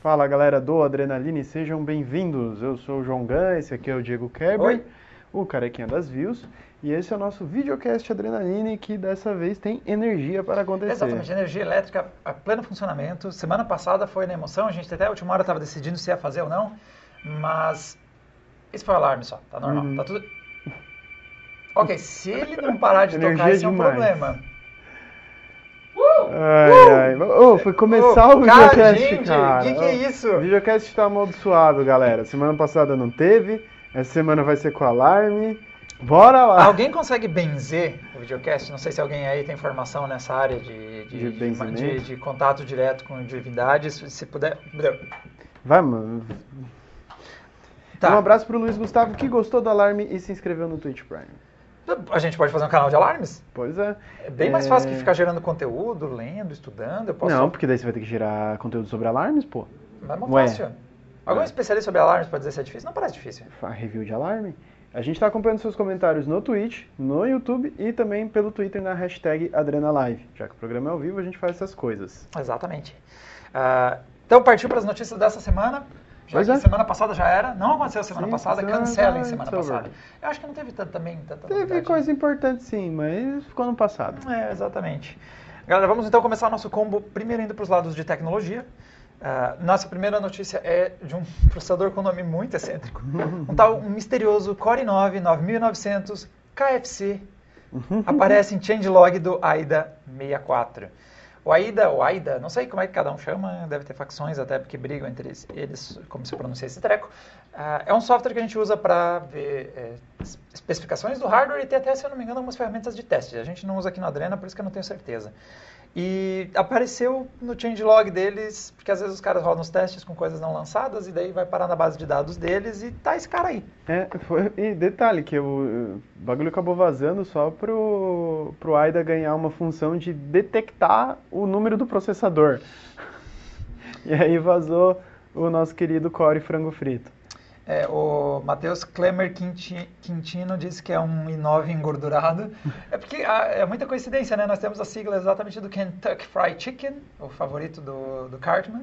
Fala galera do Adrenaline, sejam bem-vindos. Eu sou o João Gan, esse aqui é o Diego Kerber, o carequinha das views, e esse é o nosso videocast Adrenaline que dessa vez tem energia para acontecer. Exatamente, energia elétrica a pleno funcionamento. Semana passada foi na emoção, a gente até a última hora estava decidindo se ia fazer ou não, mas esse foi o alarme só, tá normal, Uhum. tá tudo... Ok, se ele não parar de tocar, esse é um demais. problema. Ai, ai. Oh, foi começar Ô, o cara, videocast, gente, cara. que que é isso? O videocast tá amaldiçoado, galera. Semana passada não teve, essa semana vai ser com alarme. Bora lá! Alguém consegue benzer o videocast? Não sei se alguém aí tem informação nessa área de, De de, de- de contato direto com divindades. Se puder. Vai, mano. Tá. Um abraço pro Luiz Gustavo que gostou do alarme e se inscreveu no Twitch Prime. A gente pode fazer um canal de alarmes? Pois é. É bem mais É. fácil que ficar gerando conteúdo, lendo, estudando. Eu posso Não, porque daí você vai ter que gerar conteúdo sobre alarmes, pô. Mas é mais Ué. fácil. Algum É. especialista sobre alarmes pode dizer se é difícil? Não parece difícil. Fa- Review de alarme. A gente tá acompanhando seus comentários no Twitch, no YouTube e também pelo Twitter na hashtag AdrenaLive. Já que o programa é ao vivo, a gente faz essas coisas. Exatamente. Ah, então, partiu para as notícias dessa semana. Já Pois é. semana passada já era, não aconteceu semana Sim, passada, cancelem passada, semana it's over. passada. Eu acho que não teve tanto, também tanta Teve novidade. coisa importante sim, mas ficou no passado. É, exatamente. Galera, vamos então começar nosso combo primeiro indo para os lados de tecnologia. Ah, nossa primeira notícia é de um processador com nome muito excêntrico. Um tal um misterioso Core i9 9900 KFC aparece em changelog do AIDA 64. O AIDA, o AIDA, não sei como é que cada um chama, deve ter facções até porque brigam entre eles, como se pronuncia esse treco. Ah, é um software que a gente usa para ver é, es- especificações do hardware e tem até, se eu não me engano, algumas ferramentas de teste. A gente não usa aqui no Adrena, por isso que eu não tenho certeza. E apareceu no changelog deles, porque às vezes os caras rodam os testes com coisas não lançadas e daí vai parar na base de dados deles e tá esse cara aí. É, foi, e detalhe, que o, o bagulho acabou vazando só pro, pro AIDA ganhar uma função de detectar o número do processador. E aí vazou o nosso querido Core Frango Frito. É, o Matheus Klemer Quinti- Quintino disse que é um i9 engordurado. É porque ah, é muita coincidência, né? Nós temos a sigla exatamente do Kentucky Fried Chicken, o favorito do, do Cartman.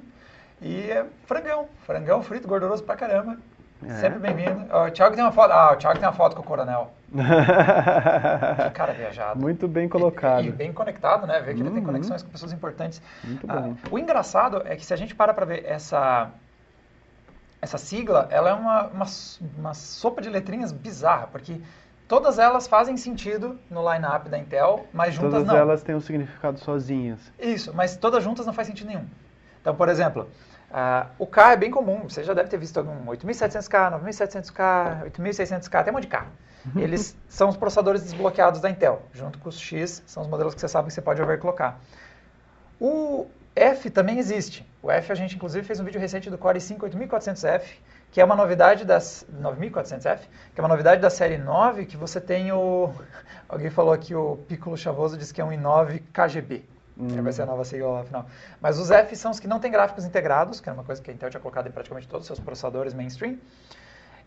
E é frangão, frangão frito, gorduroso pra caramba. É. Sempre bem-vindo. O Thiago tem uma foto. Ah, o Thiago tem uma foto com o coronel. Que cara viajado. Muito bem E, colocado. e bem conectado, né? Vê que ele tem Uhum. conexões com pessoas importantes. Muito Ah, bom. o engraçado é que se a gente para para ver essa essa sigla, ela é uma, uma, uma sopa de letrinhas bizarra, porque todas elas fazem sentido no line-up da Intel, mas juntas Todas não. elas têm um significado sozinhas. Isso, mas todas juntas não faz sentido nenhum. Então, por exemplo, ah, o K é bem comum, você já deve ter visto algum 8700K, 9700K, 8600K, tem um monte de K. Eles são os processadores desbloqueados da Intel, junto com os X, são os modelos que você sabe que você pode overclockar. O F também existe. O F a gente inclusive fez um vídeo recente do Core i5 8400F, que é uma novidade das 9400F, que é uma novidade da série 9, que você tem o alguém falou aqui o Piccolo Chavoso disse que é um i9 KGB. Hum. Vai ser a nova sigla lá final. Mas os F são os que não têm gráficos integrados, que era uma coisa que a Intel tinha colocado em praticamente todos os seus processadores mainstream.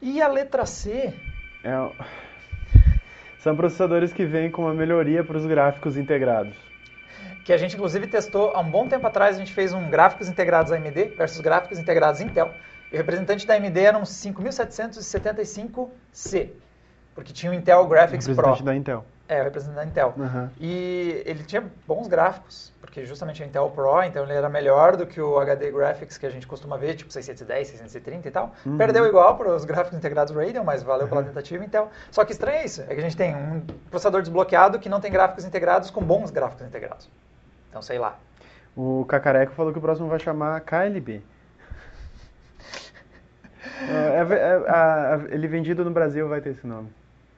E a letra C, É São processadores que vêm com uma melhoria para os gráficos integrados. Que a gente inclusive testou há um bom tempo atrás, a gente fez um gráficos integrados AMD versus gráficos integrados Intel. E o representante da AMD era um 5775C, porque tinha o Intel Graphics Pro. Representante da Intel. É, o representante da Intel. Aham. E ele tinha bons gráficos, porque justamente o Intel Pro, então ele era melhor do que o HD Graphics que a gente costuma ver, tipo 610, 630 e tal. Uhum. Perdeu igual para os gráficos integrados Radeon, mas valeu pela tentativa Intel. Só que estranho é isso, é que a gente tem um processador desbloqueado que não tem gráficos integrados com bons gráficos integrados. Então, sei lá. O Cacareco falou que o próximo vai chamar KLB. É, é- é- a- a- ele vendido no Brasil vai ter esse nome.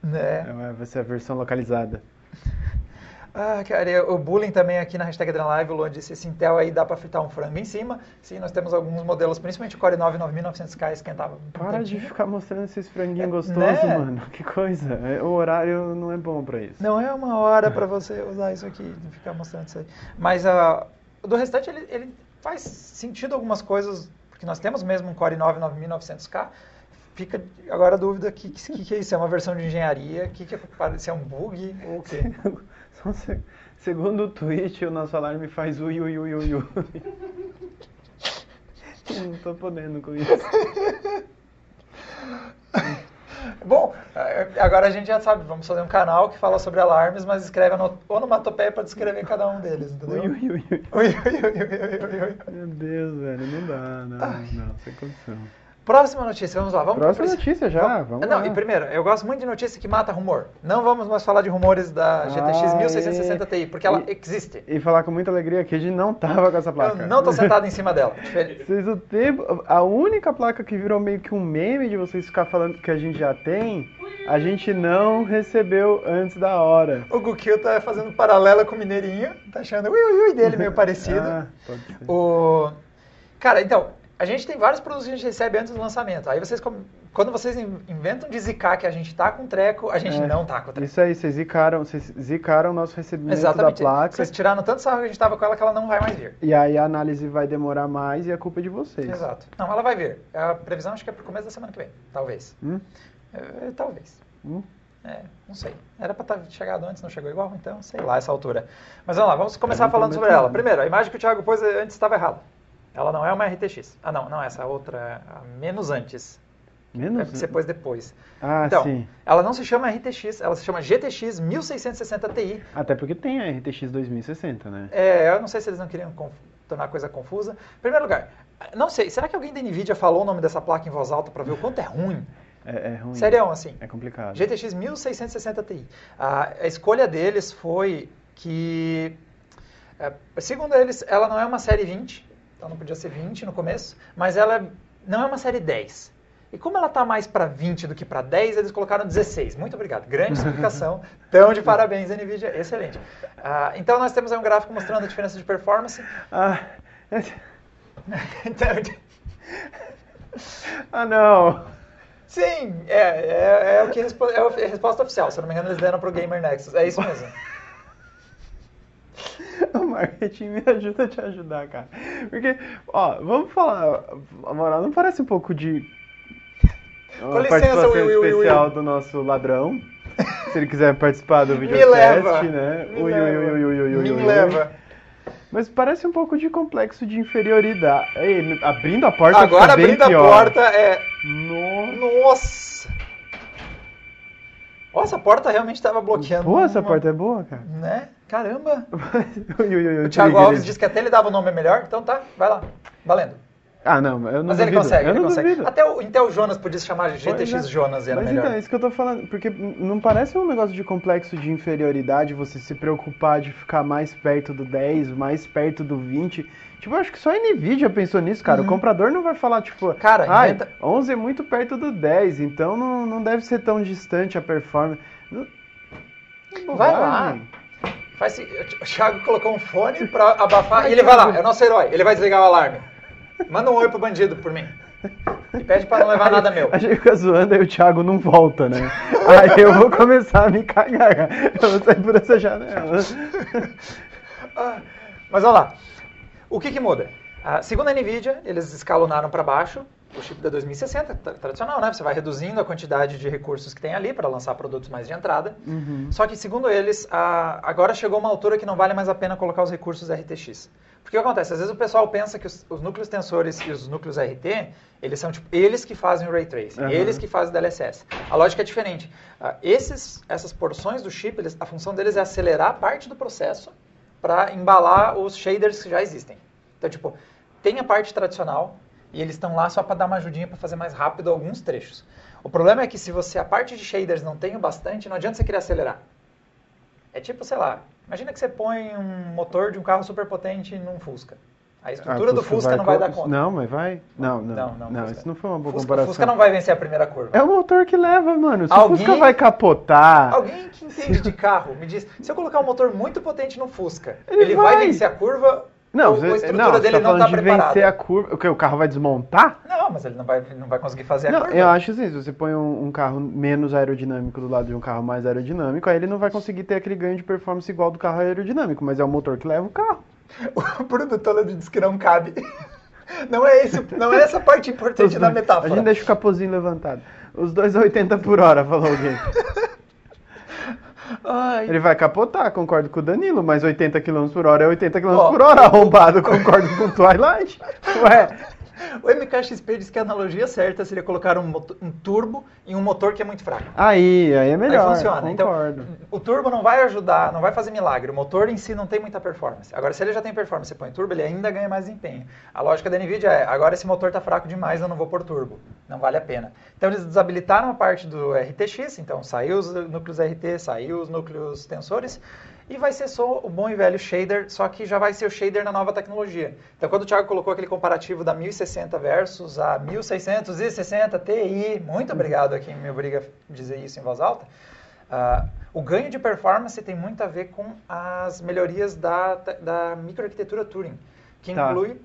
Né? É, vai ser a versão localizada. Ah, cara, o bullying também aqui na hashtag Adrenalive, o Luan disse, esse Intel aí dá para fritar um frango em cima. Sim, nós temos alguns modelos, principalmente o Core 9 9900K esquentava Para de ficar mostrando esses franguinhos É, gostosos, né? mano. Que coisa. É, O horário não é bom pra isso. Não é uma hora para você usar isso aqui, ficar mostrando isso aí. Mas ah, do restante, ele, ele faz sentido algumas coisas, porque nós temos mesmo um Core 9 9900K. Fica agora a dúvida, o que, que, que é isso? É uma versão de engenharia? O que, que é, se é um bug ou o quê? Só se- Segundo o tweet, o nosso alarme faz ui, ui, ui, ui, ui. Não tô podendo com isso. Bom, eh, agora a gente já sabe, vamos fazer um canal que fala sobre alarmes, mas escreve ono- onomatopeia para descrever cada um deles, entendeu? Ui, ui, ui, ui. Ui, ui, ui, ui, ui, ui. Meu Deus, velho, não dá, não, não, sem condição. Próxima notícia, vamos lá. Vamos Próxima pro- notícia já, vamos Não, lá. e primeiro, eu gosto muito de notícia que mata rumor. Não vamos mais falar de rumores da GTX Ah, 1660 Ti, porque ela e- existe. E falar com muita alegria que a gente não tava com essa placa. Eu não tô sentado em cima dela. Vocês o tempo, a única placa que virou meio que um meme de vocês ficar falando que a gente já tem, a gente não recebeu antes da hora. O Gukil tá fazendo paralela com o Mineirinho, tá achando o ui, ui, dele meio parecido. Ah, pode ser. O... Cara, então, a gente tem vários produtos que a gente recebe antes do lançamento. Aí vocês, quando vocês in- inventam de zicar que a gente tá com treco, a gente É, não tá com treco. Isso aí, vocês zicaram, vocês zicaram o nosso recebimento Exatamente. da placa. Vocês tiraram tanto sarro que a gente tava com ela que ela não vai mais vir. E aí a análise vai demorar mais e a culpa é de vocês. Exato. Não, ela vai vir. A previsão acho que é pro começo da semana que vem. Talvez. Hum? É, talvez. Hum? É, não sei. Era pra ter chegado antes, não chegou igual, então sei lá essa altura. Mas vamos lá, vamos começar falando sobre ela. Primeiro, a imagem que o Thiago pôs antes estava errada. Ela não é uma RTX. Ah, não, não, essa outra, a menos antes. É Menos? porque você pôs depois. Ah, então, sim. ela não se chama RTX, ela se chama GTX 1660 Ti. Até porque tem a RTX 2060, né? É, eu não sei se eles não queriam tornar a coisa confusa. Em primeiro lugar, não sei, será que alguém da NVIDIA falou o nome dessa placa em voz alta para ver o quanto é ruim? É, é ruim. Serião, assim. É complicado. GTX 1660 Ti. A, a escolha deles foi que, é, segundo eles, ela não é uma série 20, então não podia ser 20 no começo, mas ela não é uma série 10. E como ela está mais para 20 do que para 10, eles colocaram 16. Muito obrigado. Grande explicação. Então, de parabéns, NVIDIA. Excelente. Ah, então, nós temos aí um gráfico mostrando a diferença de performance. Ah, Então, ah não! sim, é, é, é o que é a resposta oficial. Se eu não me engano, eles deram para o Gamer Nexus. É isso mesmo. O marketing me ajuda a te ajudar, cara. Porque, ó, vamos falar. A moral não parece um pouco de. Uma licença, participação Will, Will, especial Will. do nosso ladrão. Se ele quiser participar do Me videocast, leva. né? Me Ui, leva. ui, ui, ui, Me leva. Mas parece um pouco de complexo de inferioridade. Ei, abrindo a porta Agora abrindo a pior. porta é. Nossa. Nossa! A porta realmente estava bloqueando. Essa uma- porta é boa, cara. Né? Caramba! O Thiago. Alves disse que até ele dava o nome melhor, então tá, vai lá. Valendo. Ah, não, eu não Mas duvido. ele consegue, eu ele consegue. duvido. Até o Intel Jonas podia se chamar de Pois GTX é. Jonas e era Mas melhor. então, é isso que eu tô falando, porque não parece um negócio de complexo de inferioridade você se preocupar de ficar mais perto do 10, mais perto do 20. Tipo, eu acho que só a Nvidia pensou nisso, cara. Uhum. O comprador não vai falar, tipo, Cara, ai, inventa- 11 é muito perto do 10, então não, não deve ser tão distante a performance. Não- Vai lá. Faz o Thiago colocou um fone pra abafar e ele vai lá, é o nosso herói, ele vai desligar o alarme. Manda um oi pro bandido por mim. E pede pra não levar nada meu. A gente fica zoando, aí o Thiago não volta, né? aí eu vou começar a me cagar. Eu vou sair por essa janela. Ah, Mas vamos lá. O que, que muda? Ah, segundo a NVIDIA, eles escalonaram para baixo o chip da 2060, tra- tradicional, né? Você vai reduzindo a quantidade de recursos que tem ali para lançar produtos mais de entrada. Uhum. Só que, segundo eles, ah, agora chegou uma altura que não vale mais a pena colocar os recursos RTX. Porque o que acontece? Às vezes o pessoal pensa que os, os núcleos tensores e os núcleos RT, eles são tipo, eles que fazem o Ray Tracing, Aham. eles que fazem o DLSS. A lógica é diferente. Ah, esses, essas porções do chip, eles- a função deles é acelerar parte do processo para embalar os shaders que já existem. Então, tipo, tem a parte tradicional e eles estão lá só para dar uma ajudinha para fazer mais rápido alguns trechos. O problema é que se você a parte de shaders não tem o bastante, não adianta você querer acelerar. É tipo, sei lá, imagina que você põe um motor de um carro super potente num Fusca. A estrutura Ah, do Fusca não vai dar conta. Não, mas vai. Não, não. Não, Não, não, Fusca. isso não foi uma boa Fusca, comparação. Fusca não vai vencer a primeira curva. É o motor que leva, mano. Se Alguém- o Fusca vai capotar. Alguém que entende de carro me diz, se eu colocar um motor muito potente no Fusca, Ele ele, vai. vai. vencer a curva Não, ou a você, estrutura não, você dele tá não está de preparada? vencer a curva. O que? O carro vai desmontar? Não, mas ele não vai, não vai conseguir fazer a Não, curva. eu acho assim, se você põe um, um carro menos aerodinâmico do lado de um carro mais aerodinâmico, aí ele não vai conseguir ter aquele ganho de performance igual do carro aerodinâmico, mas é o motor que leva o carro. O Toledo disse que não cabe. Não é, esse, não é essa parte importante Os da dois- metáfora. A gente deixa o capozinho levantado. Os dois a 80 por hora, falou alguém. Ai, Ele vai capotar, concordo com o Danilo, mas 80 km por hora é 80 km Ó, por hora, arrombado, concordo com o Twilight. Ué, O MKXP diz que a analogia certa seria colocar um, motor, um turbo em um motor que é muito fraco. Aí, aí é melhor. Aí funciona. Concordo. Então, o turbo não vai ajudar, não vai fazer milagre. O motor em si não tem muita performance. Agora, se ele já tem performance, você põe turbo, ele ainda ganha mais desempenho. A lógica da NVIDIA é, agora esse motor está fraco demais, eu não vou pôr turbo. Não vale a pena. Então, eles desabilitaram a parte do RTX, então saiu os núcleos RT, saiu os núcleos tensores, e vai ser só o bom e velho shader, só que já vai ser o shader na nova tecnologia. Então, quando o Thiago colocou aquele comparativo da 1060 versus a 1660 Ti, muito obrigado a quem me obriga a dizer isso em voz alta, uh, o ganho de performance tem muito a ver com as melhorias da, da microarquitetura Turing, que tá. inclui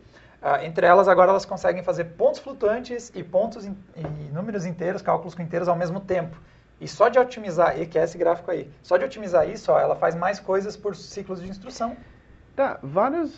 Uh, entre elas, agora elas conseguem fazer pontos flutuantes e pontos in, e números inteiros, cálculos com inteiros ao mesmo tempo. E só de otimizar, e que é esse gráfico aí, só de otimizar isso, ó, ela faz mais coisas por ciclos de instrução. Tá, vários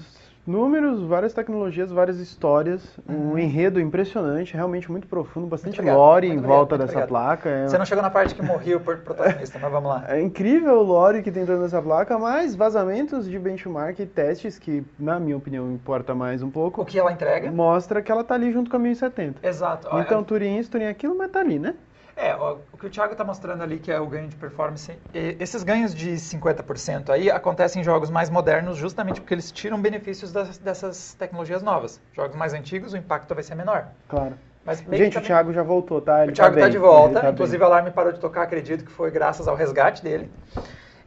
números, várias tecnologias, várias histórias, uhum. um enredo impressionante, realmente muito profundo, bastante muito lore muito em volta obrigado, dessa placa. É... Você não chegou na parte que morreu o protagonista, mas vamos lá. É incrível o lore que tem dentro dessa placa, mas vazamentos de benchmark e testes, que na minha opinião importa mais um pouco. O que ela entrega? Mostra que ela tá ali junto com a 1070. Exato. Então, Turing isso, Turing aquilo, mas tá ali, né? É, o que o Thiago está mostrando ali, que é o ganho de performance, esses ganhos de 50% aí acontecem em jogos mais modernos justamente porque eles tiram benefícios das, dessas tecnologias novas. Jogos mais antigos, o impacto vai ser menor. Claro. Mas Gente, também... o Thiago já voltou, tá? Ele o Thiago está tá de volta, tá inclusive bem. o alarme parou de tocar, acredito que foi graças ao resgate dele.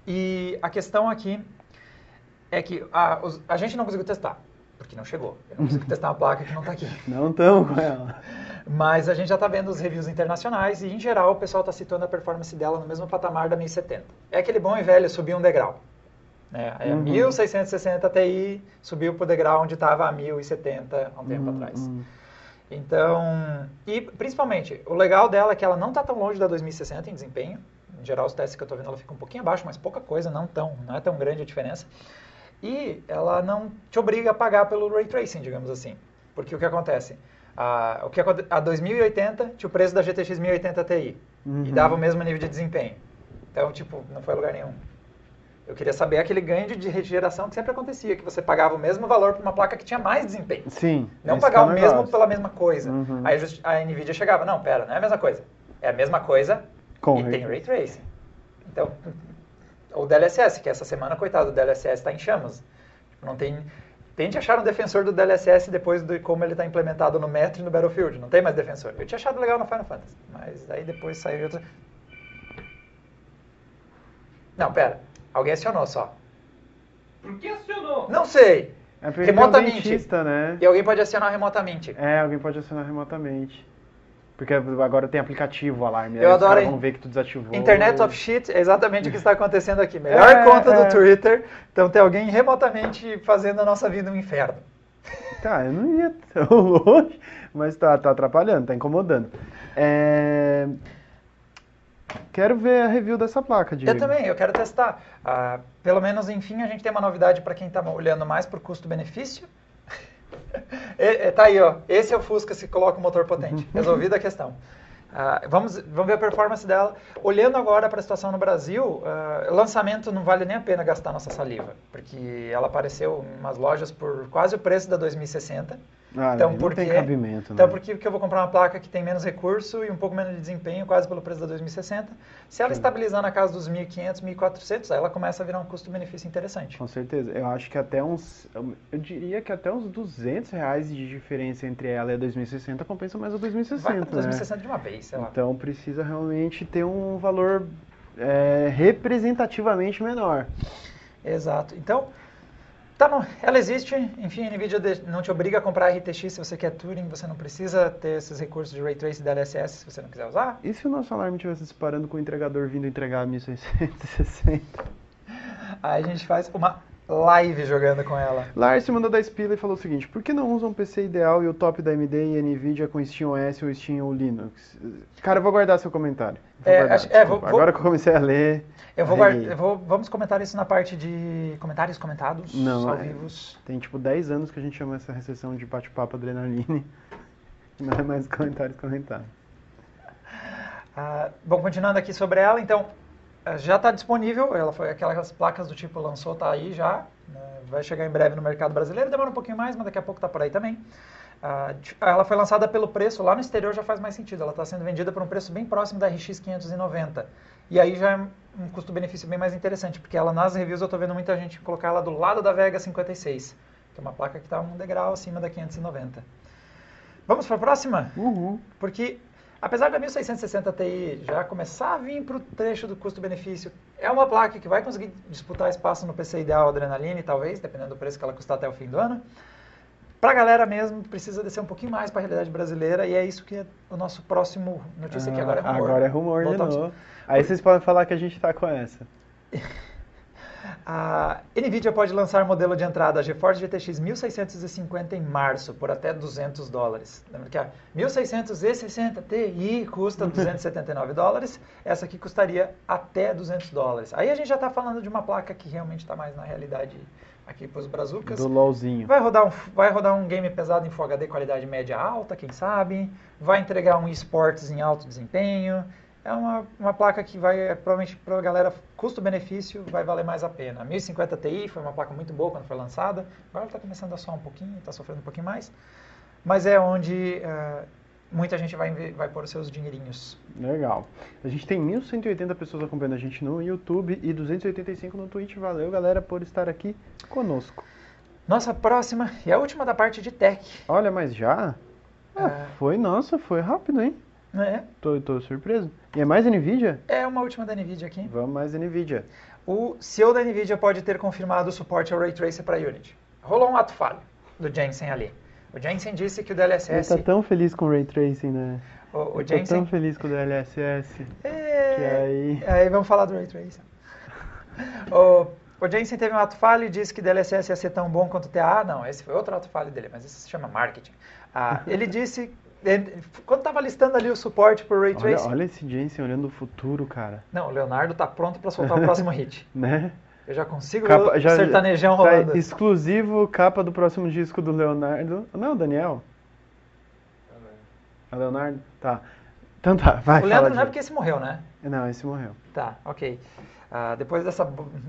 E a questão aqui é que a, a gente não conseguiu testar, porque não chegou. Eu não consigo testar uma placa que não está aqui. Não estamos com ela. Mas a gente já está vendo os reviews internacionais e, em geral, o pessoal está citando a performance dela no mesmo patamar da 1070. É aquele bom e velho subir um degrau. Né? É uhum. 1660 Ti subiu para o degrau onde estava a 1070 há um tempo uhum. atrás. Então, e principalmente, o legal dela é que ela não está tão longe da 2060 em desempenho. Em geral, os testes que eu estou vendo, ela fica um pouquinho abaixo, mas pouca coisa, não, tão, não é tão grande a diferença. E ela não te obriga a pagar pelo Ray Tracing, digamos assim. Porque o que acontece? A, o que a 2080 tinha o preço da GTX 1080 Ti uhum. e dava o mesmo nível de desempenho. Então, tipo, não foi a lugar nenhum. Eu queria saber aquele ganho de regeneração que sempre acontecia, que você pagava o mesmo valor para uma placa que tinha mais desempenho. Sim. Não pagar é o mesmo pela mesma coisa. Uhum. Aí a Nvidia chegava, não, pera, não é a mesma coisa. É a mesma coisa Com e tem Ray Tracing. Então, o DLSS, que essa semana, coitado, o DLSS está em chamas. Tipo, não tem Tente achar um defensor do DLSS depois de como ele está implementado no Metro e no Battlefield. Não tem mais defensor. Eu tinha achado legal no Final Fantasy, mas aí depois saiu outro... Não, pera. Alguém acionou só. Por que acionou? Não sei. É remotamente. É um dentista, né? E alguém pode acionar remotamente. É, alguém pode acionar remotamente. Porque agora tem aplicativo o alarme. Eu adoro. Vão ver que tu desativou. Internet of Shit é exatamente o que está acontecendo aqui. Melhor é, conta é. do Twitter. Então tem alguém remotamente fazendo a nossa vida um inferno. Tá, eu não ia tão longe, mas tá, tá atrapalhando, tá incomodando. É... Quero ver a review dessa placa, Diego. Eu também, eu quero testar. Uh, pelo menos, enfim, a gente tem uma novidade para quem está olhando mais por custo-benefício. É, tá aí, ó. Esse é o Fusca se coloca o motor potente. Resolvida a questão. Uh, vamos, vamos ver a performance dela. Olhando agora para a situação no Brasil, uh, lançamento não vale nem a pena gastar nossa saliva, porque ela apareceu em umas lojas por quase o preço da 2060. Ah, então, por tem cabimento. Então, né? por que eu vou comprar uma placa que tem menos recurso e um pouco menos de desempenho, quase pelo preço da 2060? Se ela Sim. estabilizar na casa dos 1.500, 1.400, aí ela começa a virar um custo-benefício interessante. Com certeza. Eu acho que até uns, eu diria que até uns 200 reais de diferença entre ela e a 2060 compensa mais a 2060. Vai para 2060 né? de uma vez, sei lá. Então, precisa realmente ter um valor é, representativamente menor. Exato. Então, Tá bom, ela existe, enfim, a NVIDIA não te obriga a comprar RTX se você quer Turing, você não precisa ter esses recursos de Ray Tracing e DLSS se você não quiser usar. E se o nosso alarme estivesse disparando com o entregador vindo entregar 1660? Aí a gente faz uma live jogando com ela. Lars mandou 10 pila e falou o seguinte, por que não usam um PC ideal e o top da AMD e NVIDIA com SteamOS ou Steam ou Linux? Cara, eu vou guardar seu comentário. Vou é, guardar, é, vou, Agora que eu comecei a ler... Eu vou, guarda, eu vou Vamos comentar isso na parte de comentários comentados, não, ao é, vivos. Tem tipo 10 anos que a gente chama essa recessão de bate-papo adrenaline. Não é mais comentários comentados. Ah, bom, continuando aqui sobre ela, então, já está disponível, ela foi aquelas placas do tipo lançou, está aí já, né, vai chegar em breve no mercado brasileiro, demora um pouquinho mais, mas daqui a pouco está por aí também. Ah, ela foi lançada pelo preço, lá no exterior já faz mais sentido, ela está sendo vendida por um preço bem próximo da RX 590. E aí já é um custo-benefício bem mais interessante, porque ela nas reviews eu estou vendo muita gente colocar ela do lado da Vega 56, que é uma placa que está um degrau acima da 590. Vamos para a próxima? Uhul. Porque apesar da 1660 Ti já começar a vir para o trecho do custo-benefício, é uma placa que vai conseguir disputar espaço no PC ideal Adrenaline, talvez, dependendo do preço que ela custar até o fim do ano. Para a galera mesmo, precisa descer um pouquinho mais para a realidade brasileira e é isso que é o nosso próximo notícia aqui. Agora é Ah, rumor. Agora é rumor de novo. Aí vocês podem falar que a gente tá com essa. A NVIDIA pode lançar modelo de entrada GeForce GTX 1650 em março por até 200 dólares. Lembra que a 1660 Ti custa 279 dólares, essa aqui custaria até 200 dólares. Aí a gente já está falando de uma placa que realmente está mais na realidade aqui para os brazucas. Do LOLzinho. Vai rodar, um, vai rodar um game pesado em Full HD qualidade média alta, quem sabe. Vai entregar um esportes em alto desempenho. É uma, uma placa que vai, é, provavelmente, para a galera, custo-benefício, vai valer mais a pena. A 1050 Ti foi uma placa muito boa quando foi lançada. Agora ela está começando a soar um pouquinho, está sofrendo um pouquinho mais. Mas é onde eh, muita gente vai, vai pôr os seus dinheirinhos. Legal. A gente tem 1.180 pessoas acompanhando a gente no YouTube e 285 no Twitch. Valeu, galera, por estar aqui conosco. Nossa próxima e a última da parte de tech. Olha, mas já? Ah, É. Foi, nossa, foi rápido, hein? Né? Tô, tô surpreso. E é mais NVIDIA? É uma última da NVIDIA aqui. Vamos mais NVIDIA. O CEO da NVIDIA pode ter confirmado o suporte ao Ray Tracer para Unity. Rolou um ato falho do Jensen ali. O Jensen disse que o Ele DLSS... tá tão feliz com o Ray Tracing, né? O, o tô Jensen... tão feliz com o DLSS. É, Que aí- aí vamos falar do Ray Tracing. o, o Jensen teve um ato falho e disse que DLSS ia ser tão bom quanto o TA. Não, esse foi outro ato falho dele, mas esse se chama marketing. Ah, ele disse... ele- Quando estava listando ali o suporte por Ray Olha, Tracing... olha esse Jensen olhando o futuro, cara. Não, o Leonardo tá pronto para soltar o próximo hit. Né? Eu já consigo Capa- já- sertanejão tá rolando. exclusivo capa do próximo disco do Leonardo. Não, Daniel? É o Leonardo? Tá. Então tá, vai. o Leandro não é porque esse morreu, né? Não, esse morreu. Tá, ok. Ah, depois dessa,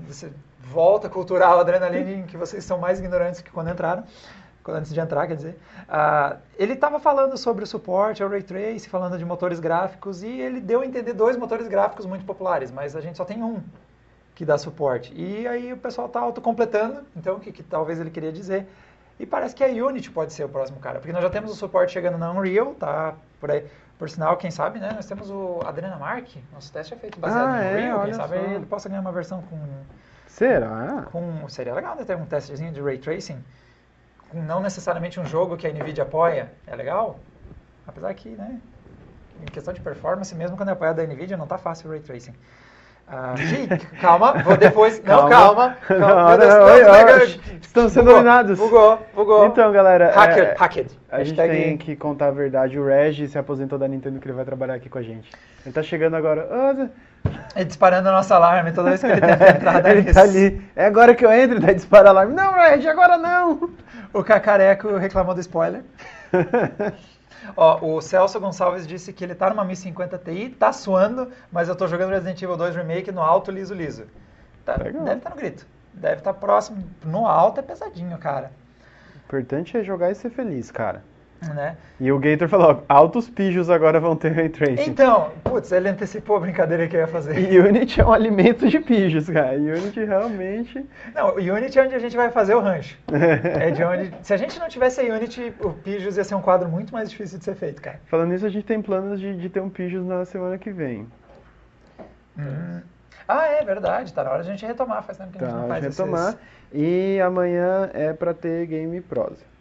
dessa volta cultural adrenalina em que vocês são mais ignorantes que quando entraram, antes de entrar, quer dizer, ah, ele estava falando sobre o suporte ao Ray Trace, falando de motores gráficos, e ele deu a entender dois motores gráficos muito populares, mas a gente só tem um que dá suporte. E aí o pessoal está autocompletando, então, o que, que talvez ele queria dizer. E parece que a Unity pode ser o próximo cara, porque nós já temos o suporte chegando na Unreal, tá por aí. Por sinal, quem sabe, né? Nós temos o Adrena Mark, nosso teste é feito baseado Ah, em é? Unreal, quem sabe só. ele possa ganhar uma versão com, Será? com... Seria legal né, ter um testezinho de Ray Tracing, não necessariamente um jogo que a NVIDIA apoia, é legal? Apesar que, né? Em questão de performance, mesmo quando é apoiado da NVIDIA, não tá fácil o Ray Tracing. Ah, Gi, calma, vou depois. Não, calma. calma. Não, Deus, não, não, que- estão sendo Bugou, dominados. Bugou, bugou. Então, galera, Hacker, é, hacked. a gente tem que contar a verdade. O Reg se aposentou da Nintendo que ele vai trabalhar aqui com a gente. Ele tá chegando agora. Ah, É disparando o nosso alarme toda vez que ele tenta entrar. ele nisso. tá ali. É agora que eu entro, daí dispara alarme. Não, Reg, agora não! O Cacareco reclamou do spoiler. Ó, o Celso Gonçalves disse que ele tá numa 1050 Ti, tá suando, mas eu tô jogando Resident Evil 2 Remake no alto liso liso. Tá, deve estar no grito. Deve estar próximo. No alto é pesadinho, cara. O importante é jogar e ser feliz, cara. Né? E o Gator falou, altos pijos agora vão ter Ray Tracing. Então, putz, ele antecipou a brincadeira que eu ia fazer. E Unity é um alimento de pijos, cara. Unity realmente... Não, o Unity é onde a gente vai fazer o rancho. É de onde. Se a gente não tivesse a Unity, o Pijos ia ser um quadro muito mais difícil de ser feito, cara. Falando nisso, a gente tem planos de, de ter um pijos na semana que vem. Hum. Ah, é verdade, tá na hora de a gente retomar, faz tempo que a gente Tá, não faz esses- retomar. E amanhã é pra ter Game Prosa.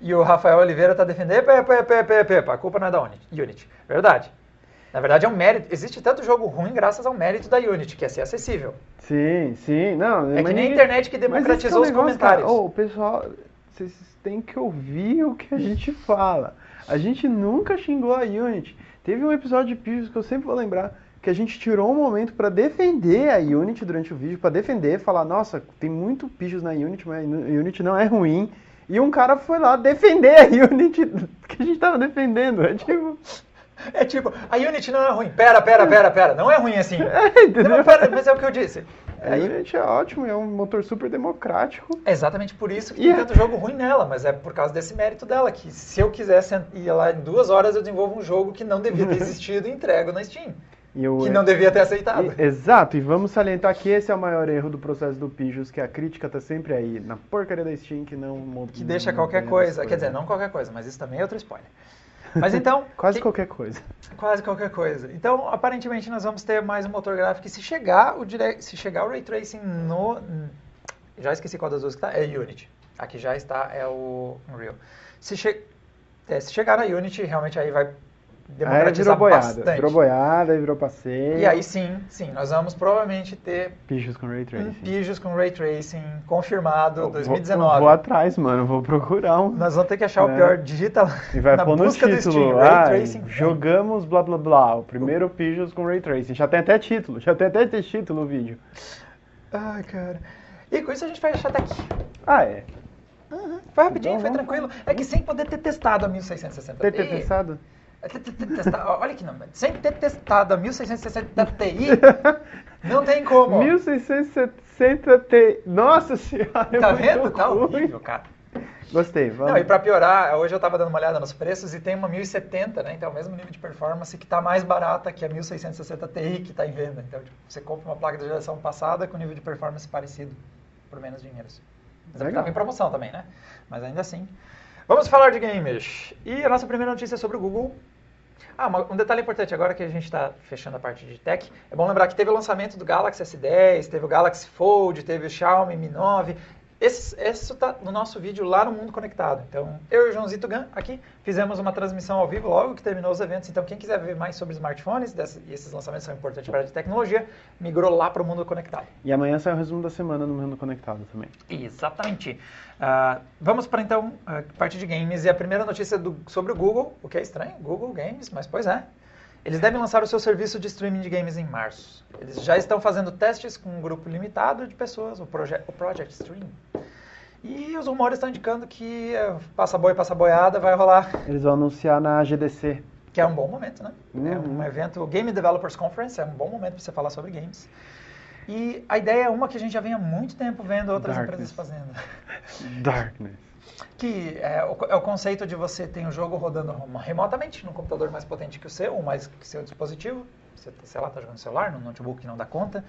E o Rafael Oliveira tá defendendo, epa, epa, epa, epa, epa, epa, a culpa não é da Unity. Verdade. Na verdade é um mérito, existe tanto jogo ruim graças ao mérito da Unity, que é ser acessível. Sim, sim. Não, É que nem a internet que democratizou é o os negócio, comentários. Cara. Ô, pessoal, vocês têm que ouvir o que a gente fala. A gente nunca xingou a Unity. Teve um episódio de Pijos que eu sempre vou lembrar que a gente tirou um momento pra defender a Unity durante o vídeo, pra defender, falar, nossa, tem muito Pijos na Unity, mas a Unity não é ruim. E um cara foi lá defender a Unity que a gente tava defendendo. É tipo, É tipo, a Unity não é ruim. Pera, pera, pera, pera. Não é ruim assim. É, entendeu? Não, pera, mas é o que eu disse. A Unity é ótimo, é um motor super democrático. É exatamente por isso que tem é- tanto jogo ruim nela, mas é por causa desse mérito dela, que se eu quisesse ir lá em duas horas, eu desenvolvo um jogo que não devia ter existido e entrego na Steam. E o- Que não devia ter aceitado. E- exato, e vamos salientar que esse é o maior erro do processo do Pijos, que a crítica tá sempre aí, na porcaria da Steam, que não... Que deixa não qualquer coisa. as Quer dizer, não qualquer coisa, mas isso também é outro spoiler. Mas então. Quase que- qualquer coisa. Quase qualquer coisa. Então, aparentemente, nós vamos ter mais um motor gráfico. E se chegar o, direct, se chegar o Ray Tracing no... Já esqueci qual das duas que tá. É Unity. Aqui já está, é o Unreal. Se, che, é, se chegar na Unity, realmente aí vai Aí democratizar virou boiada, bastante. virou boiada, virou passeio. E aí sim, sim, nós vamos provavelmente ter Pijos com Ray um Tracing. Pijos com Ray Tracing confirmado Eu vou- 2019. eu Vou, atrás, mano, vou procurar um... Nós vamos ter que achar o É. pior. Digita lá E vai na pôr no Steam, título, Ray ah, jogamos blá blá blá, o primeiro Pijos com Ray Tracing. Já tem até título, já tem até título o vídeo. Ai, cara. E com isso a gente vai achar até aqui. Ah, é? Foi rapidinho, Então foi vamos- tranquilo. É que sem poder ter testado a 1660 Ter, ter? É, testado- Olha que não, sem ter testado a 1660 Ti, não tem como. 1660 T. Nossa senhora, é Tá muito vendo? Tá horrível, cara. Gostei, vamos. Não, e pra piorar, hoje eu tava dando uma olhada nos preços e tem uma 1070, né? Então é o mesmo nível de performance que tá mais barata que a 1660 Ti que tá em venda. Então, tipo, você compra uma placa da geração passada com nível de performance parecido por menos dinheiro. Mas é Legal. tava em promoção também, né? Mas ainda assim. Vamos falar de games. E a nossa primeira notícia é sobre o Google. Ah, um detalhe importante agora que a gente está fechando a parte de tech, é bom lembrar que teve o lançamento do Galaxy S10, teve o Galaxy Fold, teve o Xiaomi Mi 9. Esse, esse tá no nosso vídeo lá no Mundo Conectado. Então, eu e o Joãozito Gan aqui fizemos uma transmissão ao vivo logo que terminou os eventos. Então, quem quiser ver mais sobre smartphones, dessa- e esses lançamentos são importantes para a tecnologia, migrou lá para o Mundo Conectado. E amanhã sai o resumo da semana no Mundo Conectado também. Exatamente. Ah, vamos para então a parte de games. E a primeira notícia do- sobre o Google, o que é estranho, Google Games, mas pois é. Eles devem lançar o seu serviço de streaming de games em março. Eles já estão fazendo testes com um grupo limitado de pessoas, o, proje o Project Stream. E os rumores estão indicando que eh, passa boi, passa boiada, vai rolar, Eles vão anunciar na GDC. que é um bom momento, né? É Uhum. um evento, Game Developers Conference, é um bom momento para você falar sobre games. E a ideia é uma que a gente já vem há muito tempo vendo outras Darkness. empresas fazendo. Darkness. Que é o, é o conceito de você ter um jogo rodando remotamente num computador mais potente que o seu, ou mais que seu dispositivo. Você, sei lá, está jogando no celular, no notebook que não dá conta.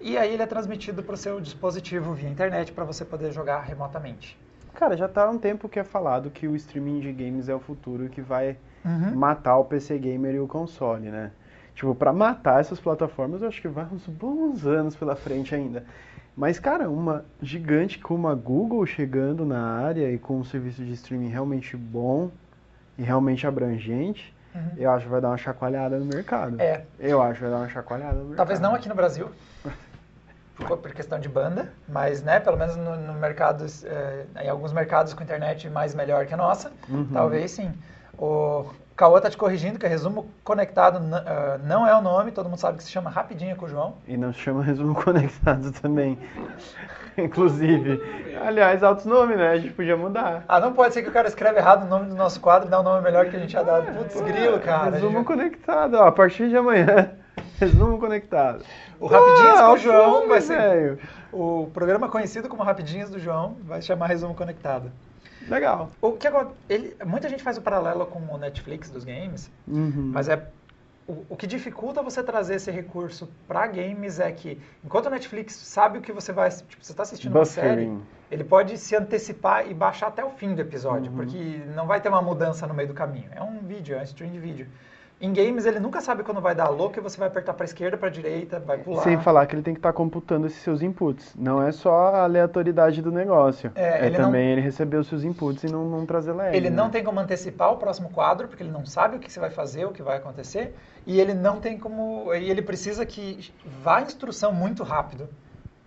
E aí ele é transmitido para o seu dispositivo via internet para você poder jogar remotamente. Cara, já tá há um tempo que é falado que o streaming de games é o futuro que vai Uhum. matar o PC gamer e o console, né? Tipo, pra matar essas plataformas, eu acho que vai uns bons anos pela frente ainda. Mas, cara, uma gigante como a Google chegando na área e com um serviço de streaming realmente bom e realmente abrangente, Uhum. eu acho que vai dar uma chacoalhada no mercado. É. Eu acho que vai dar uma chacoalhada no mercado. Talvez não aqui no Brasil, por questão de banda, mas né, pelo menos no, no mercado, eh, em alguns mercados com internet mais melhor que a nossa, Uhum. talvez sim. O Cauã tá te corrigindo que resumo conectado ah, não é o nome, todo mundo sabe que se chama Rapidinho com o João. E não se chama resumo conectado também. Inclusive. Aliás, altos nomes, né? A gente podia mudar. Ah, não pode ser que o cara escreve errado o nome do nosso quadro e dá um nome melhor que a gente já dado. Putz, grilo, cara. Resumo gente- conectado, ó, a partir de amanhã. Resumo conectado. O Rapidinhos com o João nomes, vai ser- velho. O programa conhecido como Rapidinhos do João vai se chamar Resumo Conectado. Legal. O que agora, ele, muita gente faz o paralelo com o Netflix dos games, Uhum. Mas é o, o que dificulta você trazer esse recurso para games é que enquanto o Netflix sabe o que você vai, tipo, você está assistindo uma série, Buffering. ele pode se antecipar e baixar até o fim do Uhum. episódio, porque não vai ter uma mudança no meio do caminho. É um vídeo, é um stream de vídeo. Em games ele nunca sabe quando vai dar louco e você vai apertar para esquerda, para direita, vai pular. Sem falar que ele tem que estar computando esses seus inputs. Não é só a aleatoriedade do negócio. É, ele também ele receber os seus inputs e não, não trazer lag. Ele não né? tem como antecipar o próximo quadro, porque ele não sabe o que você vai fazer, o que vai acontecer, e ele não tem como. E ele precisa que vá a instrução muito rápido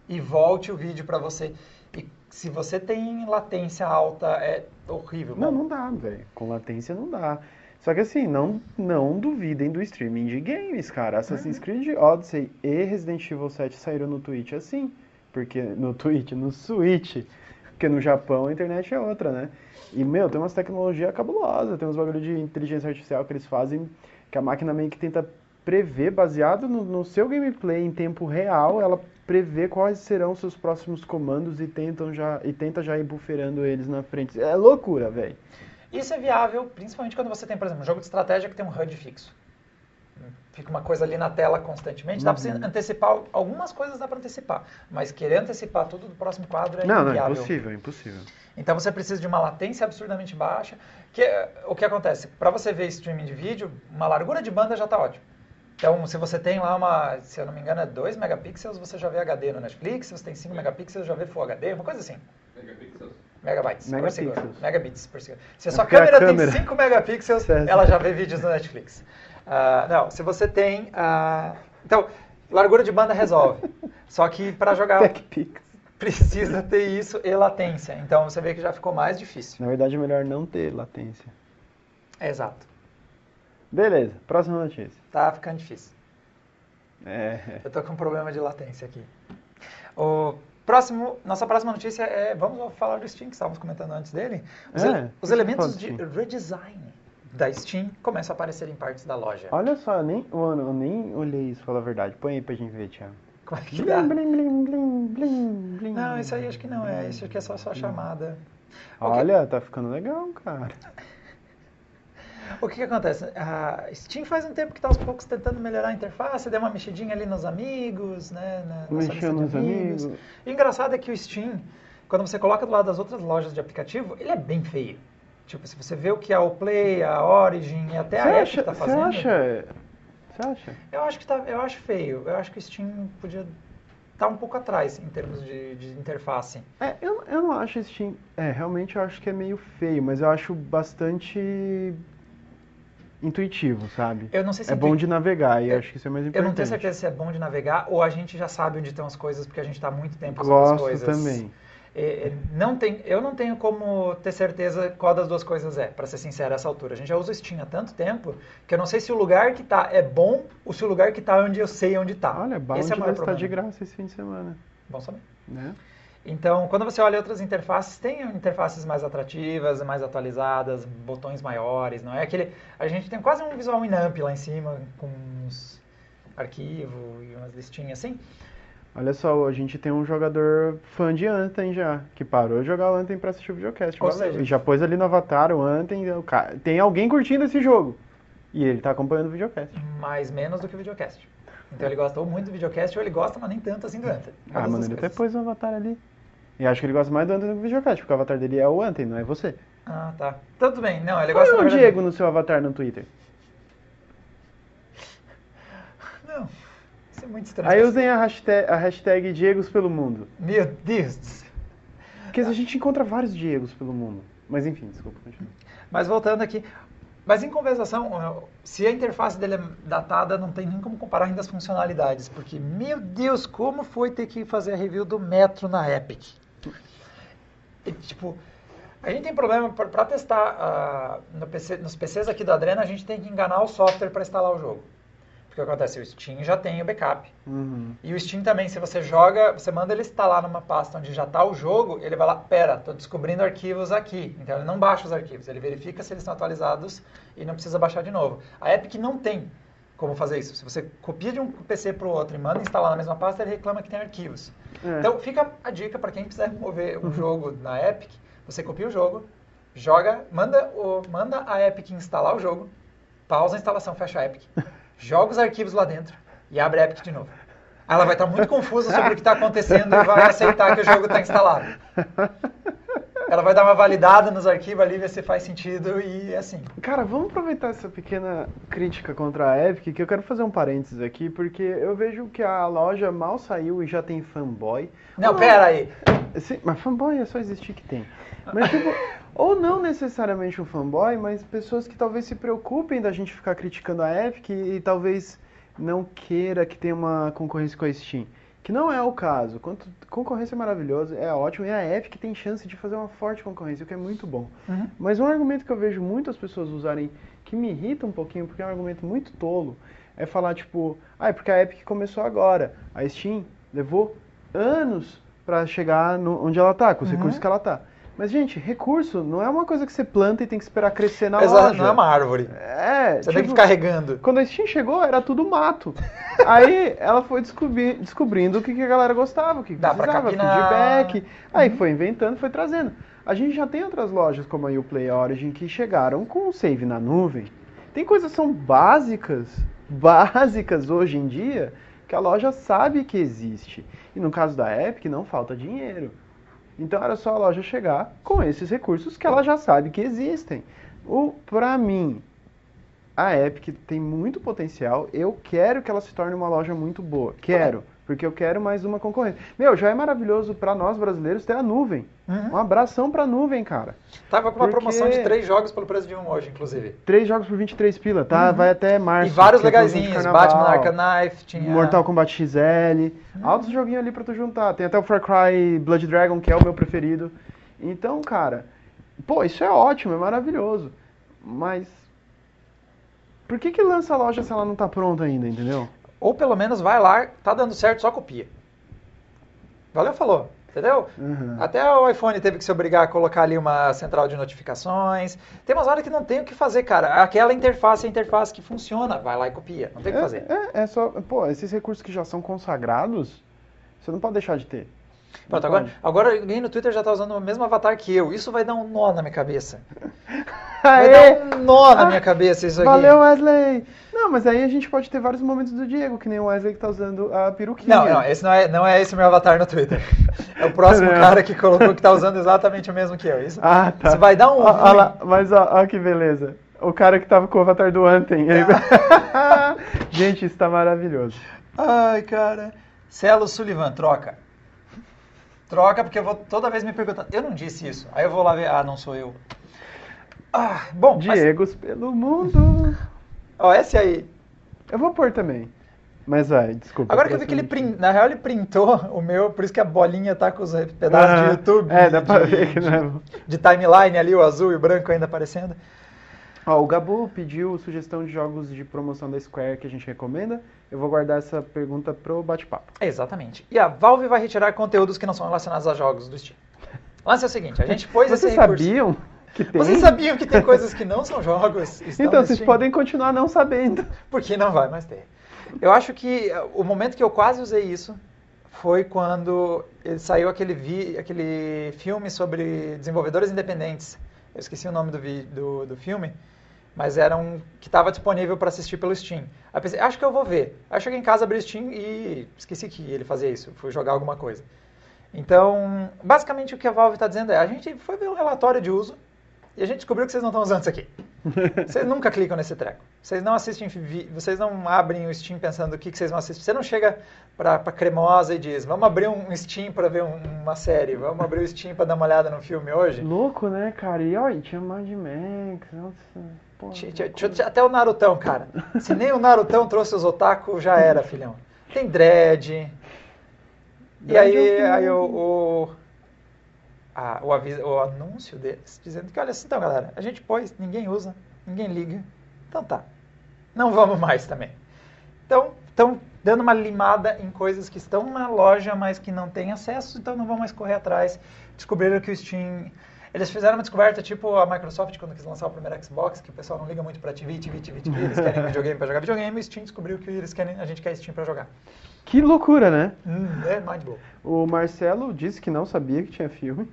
e volte o vídeo para você. E se você tem latência alta, é horrível. Não, não dá, velho. Com latência não dá. Só que assim, não, não duvidem do streaming de games, cara. Assassin's Creed Odyssey e Resident Evil 7 saíram no Twitch assim. Porque no Twitch, no Switch. Porque no Japão a internet é outra, né? E, meu, tem umas tecnologias cabulosas, tem uns bagulho de inteligência artificial que eles fazem, que a máquina meio que tenta prevê, baseado no, no seu gameplay em tempo real, ela prevê quais serão seus próximos comandos e, tentam já, e tenta já ir bufferando eles na frente. É loucura, velho. Isso é viável, principalmente quando você tem, por exemplo, um jogo de estratégia que tem um HUD fixo. Fica uma coisa ali na tela constantemente. Dá Uhum. pra você antecipar, algumas coisas dá pra antecipar, mas querer antecipar tudo do próximo quadro é Não, não, é inviável. impossível, é impossível. Então você precisa de uma latência absurdamente baixa. Que, o que acontece? Para você ver streaming de vídeo, uma largura de banda já está ótimo. Então, se você tem lá uma, se eu não me engano, é 2 megapixels, você já vê HD no Netflix. Se você tem 5 megapixels, já vê Full HD, uma coisa assim. Megapixels. Megabytes por Megapixels. segundo. Megabits por segundo. Se a É sua porque a câmera, câmera- tem 5 megapixels, Certo. ela já vê vídeos no Netflix. Ah, não, se você tem... ah, então, largura de banda resolve. Só que para jogar precisa ter isso e latência. Então, você vê que já ficou mais difícil. Na verdade, é melhor não ter latência. Exato. Beleza, próxima notícia. Tá ficando difícil. É, Eu tô com um problema de latência aqui. O próximo, nossa próxima notícia é, vamos falar do Steam, que estávamos comentando antes dele. Os, É, ele- os elementos de redesign da Steam começam a aparecer em partes da loja. olha só, nem, mano, eu nem olhei isso, falar a verdade. Põe aí pra gente ver, Thiago. Como é que dá? Blim, blim, blim, blim. Não, isso aí acho que não é. Isso aqui é só sua chamada. Olha, tá ficando legal, cara. O que, que acontece? A Steam faz um tempo que está aos poucos tentando melhorar a interface, deu uma mexidinha ali nos amigos, né? Na, na Mexeu nos amigos. E o engraçado é que o Steam, quando você coloca do lado das outras lojas de aplicativo, ele é bem feio. Tipo, se você vê o que a Play, a Origin e até Você a Epic está você fazendo, acha, você acha? eu acho que tá, eu acho feio. Eu acho que o Steam podia estar um pouco atrás em termos de, de interface. É, eu, eu não acho Steam. É, realmente eu acho que é meio feio, mas eu acho bastante intuitivo, sabe? Eu não sei se É bom intui- de navegar e Eu- acho que isso é mais Eu importante. não tenho certeza se é bom de navegar ou a gente já sabe onde estão as coisas porque a gente está há muito tempo usando as Gosto coisas. também. É, é, não tem, eu não tenho como ter certeza qual das duas coisas é, para ser sincero, a essa altura. A gente já usa o Steam há tanto tempo que eu não sei se o lugar que tá é bom ou se o lugar que tá é onde eu sei onde tá. Olha, Esse Bound é maior vai estar de graça esse fim de semana, Bom saber. né? Então, quando você olha outras interfaces, tem interfaces mais atrativas, mais atualizadas, botões maiores, não é aquele... A gente tem quase um visual Winamp lá em cima, com uns arquivos e umas listinhas assim. Olha só, a gente tem um jogador fã de Anthem já, que parou de jogar o Anthem pra assistir o videocast. Ou seja- E já pôs ali no avatar o Anthem, o tem alguém curtindo esse jogo. E ele tá acompanhando o videocast. mais menos do que o videocast. Então ele gostou muito do videocast, ou ele gosta, mas nem tanto assim do Anthem. Ah, mano, ele até pôs o avatar ali. E acho que ele gosta mais do Anthem do que do videocast, porque o avatar dele é o Anthem, não é você. Ah, tá. Tudo bem. Não, ele gosta Olha na o verdade- Diego no seu avatar no Twitter. Não. Isso é muito estranho. Aí usem a hashtag, a hashtag Diegos pelo mundo. Meu Deus do céu. Porque a gente encontra vários Diegos pelo mundo. Mas enfim, desculpa, continua. Mas voltando aqui. Mas em compensação, se a interface dele é datada, não tem nem como comparar ainda as funcionalidades. Porque, meu Deus, como foi ter que fazer a review do Metro na Epic? E, tipo, a gente tem problema para testar ah, no PC nos PCs aqui do Adrena, a gente tem que enganar o software para instalar o jogo. Porque o que acontece? O Steam já tem o backup. Uhum. E o Steam também, se você joga, você manda ele instalar numa pasta onde já está o jogo, ele vai lá, pera, estou descobrindo arquivos aqui. Então ele não baixa os arquivos, ele verifica se eles estão atualizados e não precisa baixar de novo. A Epic não tem como fazer isso. Se você copia de um PC para o outro e manda instalar na mesma pasta, ele reclama que tem arquivos. É. Então fica a dica para quem quiser mover um jogo na Epic, você copia o jogo, joga, manda, o, manda a Epic instalar o jogo, pausa a instalação, fecha a Epic, joga os arquivos lá dentro e abre a Epic de novo. Aí Ela vai estar muito confusa sobre o que está acontecendo e vai aceitar que o jogo está instalado. Ela vai dar uma validada nos arquivos ali, ver se faz sentido e é assim. Cara, vamos aproveitar essa pequena crítica contra a Epic, que eu quero fazer um parênteses aqui, porque eu vejo que a loja mal saiu e já tem fanboy. Não, Ou pera aí. Sim, mas fanboy é só existir que tem. Mas, tipo, ou não necessariamente um fanboy, mas pessoas que talvez se preocupem da gente ficar criticando a Epic e, talvez não queira que tenha uma concorrência com a Steam. Que não é o caso. Quanto, concorrência é maravilhosa, é ótimo, e a Epic tem chance de fazer uma forte concorrência, o que é muito bom. Uhum. Mas um argumento que eu vejo muitas pessoas usarem, que me irrita um pouquinho, porque é um argumento muito tolo, é falar tipo, ah, é porque a Epic começou agora. A Steam levou anos pra chegar no, onde ela tá, com os Uhum. recursos que ela tá. Mas, gente, recurso não é uma coisa que você planta e tem que esperar crescer na Exato, loja. não é uma árvore. É, Você tem que tipo, ficar regando. Quando a Steam chegou, era tudo mato. Aí ela foi descobri- descobrindo o que, que a galera gostava, o que Dá precisava, feedback. Aí foi inventando, foi trazendo. A gente já tem outras lojas como a Uplay Origin que chegaram com save na nuvem. Tem coisas que são básicas, básicas hoje em dia, que a loja sabe que existe. E no caso da Epic, não falta dinheiro. Então era só a loja chegar com esses recursos que ela já sabe que existem. O, pra mim, a Epic tem muito potencial. Eu quero que ela se torne uma loja muito boa. Quero. Porque eu quero mais uma concorrente. Meu, já é maravilhoso pra nós brasileiros ter a nuvem. Uhum. Um abração pra nuvem, cara. Tava com uma Porque- promoção de três jogos pelo preço de um hoje, inclusive. Três jogos por 23 pila, tá? Vai até março. Uhum. E vários é carnaval. Batman Arkham Knife, tinha... Mortal Kombat XL. Uhum. Altos joguinhos ali pra tu juntar. Tem até o Far Cry Blood Dragon, que é o meu preferido. Então, cara, pô, isso é ótimo, é maravilhoso. Mas. Por que que lança a loja se ela não tá pronta ainda, entendeu? Ou pelo menos vai lá, tá dando certo, só copia. Valeu, falou. Entendeu? Uhum. Até o iPhone teve que se obrigar a colocar ali uma central de notificações. Tem umas horas que não tem o que fazer, cara. Aquela interface é a interface que funciona. Vai lá e copia. Não tem o que fazer. É, é só. Pô, esses recursos que já são consagrados, você não pode deixar de ter. Pronto, agora, agora alguém no Twitter já tá usando o mesmo avatar que eu. Isso vai dar um nó na minha cabeça. Aê! Vai dar um nó na Ah, minha cabeça isso aqui. Valeu, Wesley! Não, mas aí a gente pode ter vários momentos do Diego, que nem o Wesley que tá usando a peruquinha. Não, não, esse não é, não é esse meu avatar no Twitter. É o próximo Não. cara que colocou que tá usando exatamente o mesmo que eu. Isso, Ah, tá. Isso vai dar um Ó, lá, mas ó, ó que beleza. O cara que tava com o avatar do Anthem. ele- Gente, isso tá maravilhoso. Ai, cara. Celo Sullivan, troca. Troca, porque eu vou toda vez me perguntando. Eu não disse isso. Aí eu vou lá ver. Ah, não sou eu. Ah, bom, mas, Diegos pelo mundo. ó, esse aí. Eu vou pôr também. Mas vai, desculpa. Agora que eu vi que ele próximo. prin... na real ele printou o meu, por isso que a bolinha tá com os pedaços Ah, de YouTube. É, de, dá pra de- ver que não é de timeline ali, o azul e o branco ainda aparecendo. Ó, o Gabu pediu sugestão de jogos de promoção da Square que a gente recomenda. Eu vou guardar essa pergunta pro bate-papo. Exatamente. E a Valve vai retirar conteúdos que não são relacionados a jogos do Steam. O lance é o seguinte, a gente pôs Vocês esse recurso... sabiam que tem? Vocês sabiam que tem coisas que não são jogos? Então, vocês podem continuar não sabendo. Porque não vai mais ter. Eu acho que eh, o momento que eu quase usei isso foi quando ele saiu aquele, vi, aquele filme sobre desenvolvedores independentes. Eu esqueci o nome do, vi, do, do filme, mas era um que estava disponível para assistir pelo Steam. Aí pensei, acho que eu vou ver. Aí cheguei em casa, abri o Steam e esqueci que ele fazia isso. Fui jogar alguma coisa. Então, basicamente o que a Valve está dizendo é, a gente foi ver um relatório de uso e a gente descobriu que vocês não estão usando isso aqui. Vocês nunca clicam nesse treco. Vocês não assistem, vocês não abrem o Steam pensando o que, que vocês vão assistir. Você não chega pra cremosa e diz, vamos abrir um Steam pra ver um- uma série, vamos abrir o Steam pra dar uma olhada no filme hoje. Louco, né, cara? E olha, tinha Mad Max, nossa. Porra, Até o Narutão, cara. Se nem o Narutão trouxe os otaku, já era, filhão. Tem dread. E Dread aí, é o aí o, o, a- o, aviso, o anúncio deles dizendo que, olha, assim, então, galera, a gente pôs, ninguém usa, ninguém liga. Então tá. Não vamos mais também. Então, estão dando uma limada em coisas que estão na loja, mas que não têm acesso, então não vão mais correr atrás. Descobriram que o Steam. Eles fizeram uma descoberta tipo a Microsoft quando quis lançar o primeiro Xbox, que o pessoal não liga muito pra TV, TV, TV, TV, eles querem videogame pra jogar videogame, e o Steam descobriu que eles querem, a gente quer Steam pra jogar. Que loucura, né? Hum, é mind blow. O Marcelo disse que não sabia que tinha filme.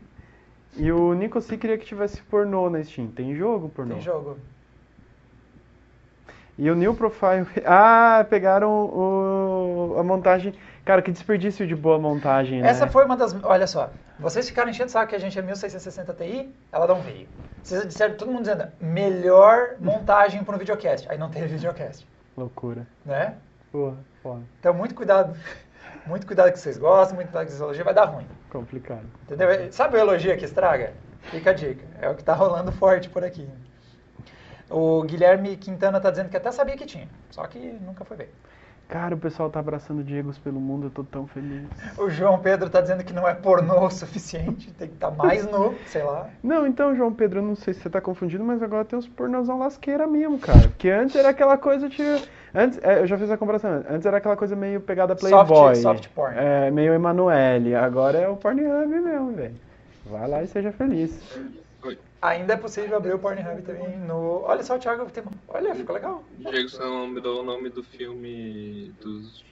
E o Nico C queria que tivesse pornô na Steam. Tem jogo pornô? Tem jogo. E o New Profile. Ah, pegaram o... a montagem. Cara, que desperdício de boa montagem, né? Essa foi uma das. Olha só, vocês ficaram enchendo o saco que a gente é 1660 Ti, ela não veio. Vocês disseram, todo mundo dizendo, melhor montagem para um videocast. Aí não teve videocast, Loucura. né? Porra, foda. Então, muito cuidado. Muito cuidado que vocês gostam, muito cuidado que vocês elogiam, vai dar ruim. Complicado. Entendeu? Sabe o elogio que estraga? Fica a dica. É o que tá rolando forte por aqui. O Guilherme Quintana tá dizendo que até sabia que tinha, só que nunca foi ver. Cara, o pessoal tá abraçando Diegos pelo mundo, eu tô tão feliz. O João Pedro tá dizendo que não é pornô o suficiente, tem que estar mais nu, sei lá. Não, então, João Pedro, eu não sei se você tá confundindo, mas agora tem uns pornozão lasqueira mesmo, cara. Porque antes era aquela coisa, tira... Antes, é, eu já fiz a comparação, antes. era aquela coisa meio pegada Soft- Playboy. soft porn. É, meio Emanuele. Agora é o Pornhub mesmo, velho. Vai lá e seja feliz. Ainda é possível abrir o Pornhub também no. Olha só, o Thiago tem. Olha, ficou legal. Diego só não me deu o nome do filme dos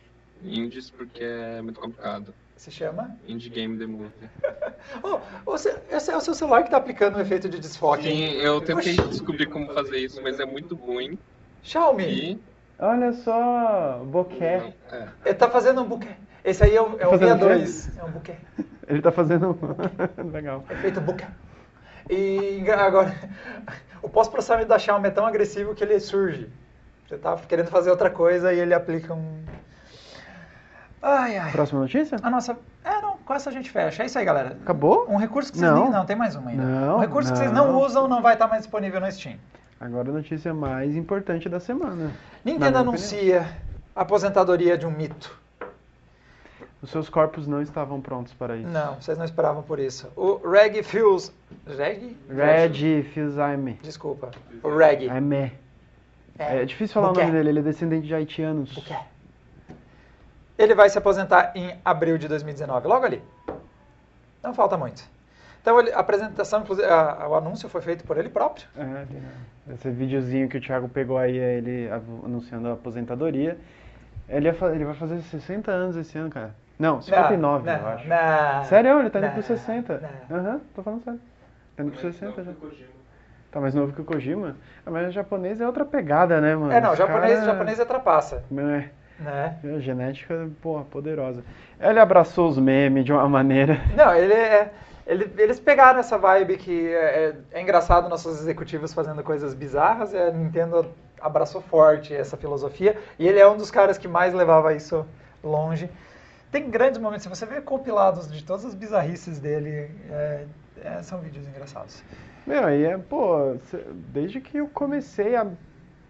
indies porque é muito complicado. Se chama? Indie Game The Movie. Oh, você, esse é o seu celular que tá aplicando o efeito de desfoque. Sim, eu tentei Oxi. descobrir como fazer isso, mas é muito ruim. Xiaomi, E. Olha só, boquê. Não, é. ele tá fazendo um buquê. Esse aí é o, é o Fazendo o quê? 62. É um buquê. Ele tá fazendo. Legal. Efeito buquê. E agora, o pós-processamento da Xiaomi é tão agressivo que ele surge. Você tá querendo fazer outra coisa e ele aplica um. Ai, ai. Próxima notícia? A nossa. É, não, com essa a gente fecha. É isso aí, galera. Acabou? Um recurso que vocês Não. nem. Não, tem mais uma ainda. Não, um recurso que vocês não não. usam não vai estar mais disponível no Steam. Agora a notícia mais importante da semana. Nintendo anuncia a aposentadoria de um mito. Os seus corpos não estavam prontos para isso. Não, vocês não esperavam por isso. O Reg Fuse. Reg? Red Fils-Aime. Desculpa. O Reg. Aime. É difícil falar Buquê. o nome dele, ele é descendente de haitianos. Buquê. Ele vai se aposentar em abril de 2019, logo ali. Não falta muito. Então, ele- a apresentação, inclusive, a- o anúncio foi feito por ele próprio. É, né? esse videozinho que o Thiago pegou aí, é ele anunciando a aposentadoria. Ele, ia ele vai fazer 60 anos esse ano, cara. Não, 59, não, eu acho. Não, Sério, ele tá indo não, pro 60. não. Aham, tô falando sério. Tá indo pro 60 já. Tá mais novo que o Kojima. Ah, mas o japonês é outra pegada, né, mano? É, não, Os japonês, cara- japonês ultrapassa. É, Né? a genética, porra, poderosa. Ele abraçou os memes de uma maneira. Não, ele é. ele- eles pegaram essa vibe que é, é- é engraçado nossos executivos fazendo coisas bizarras e a Nintendo abraçou forte essa filosofia e ele é um dos caras que mais levava isso longe. Tem grandes momentos, se você vê compilados de todas as bizarrices dele, é- é, são vídeos engraçados. Meu, aí é, pô, desde que eu comecei a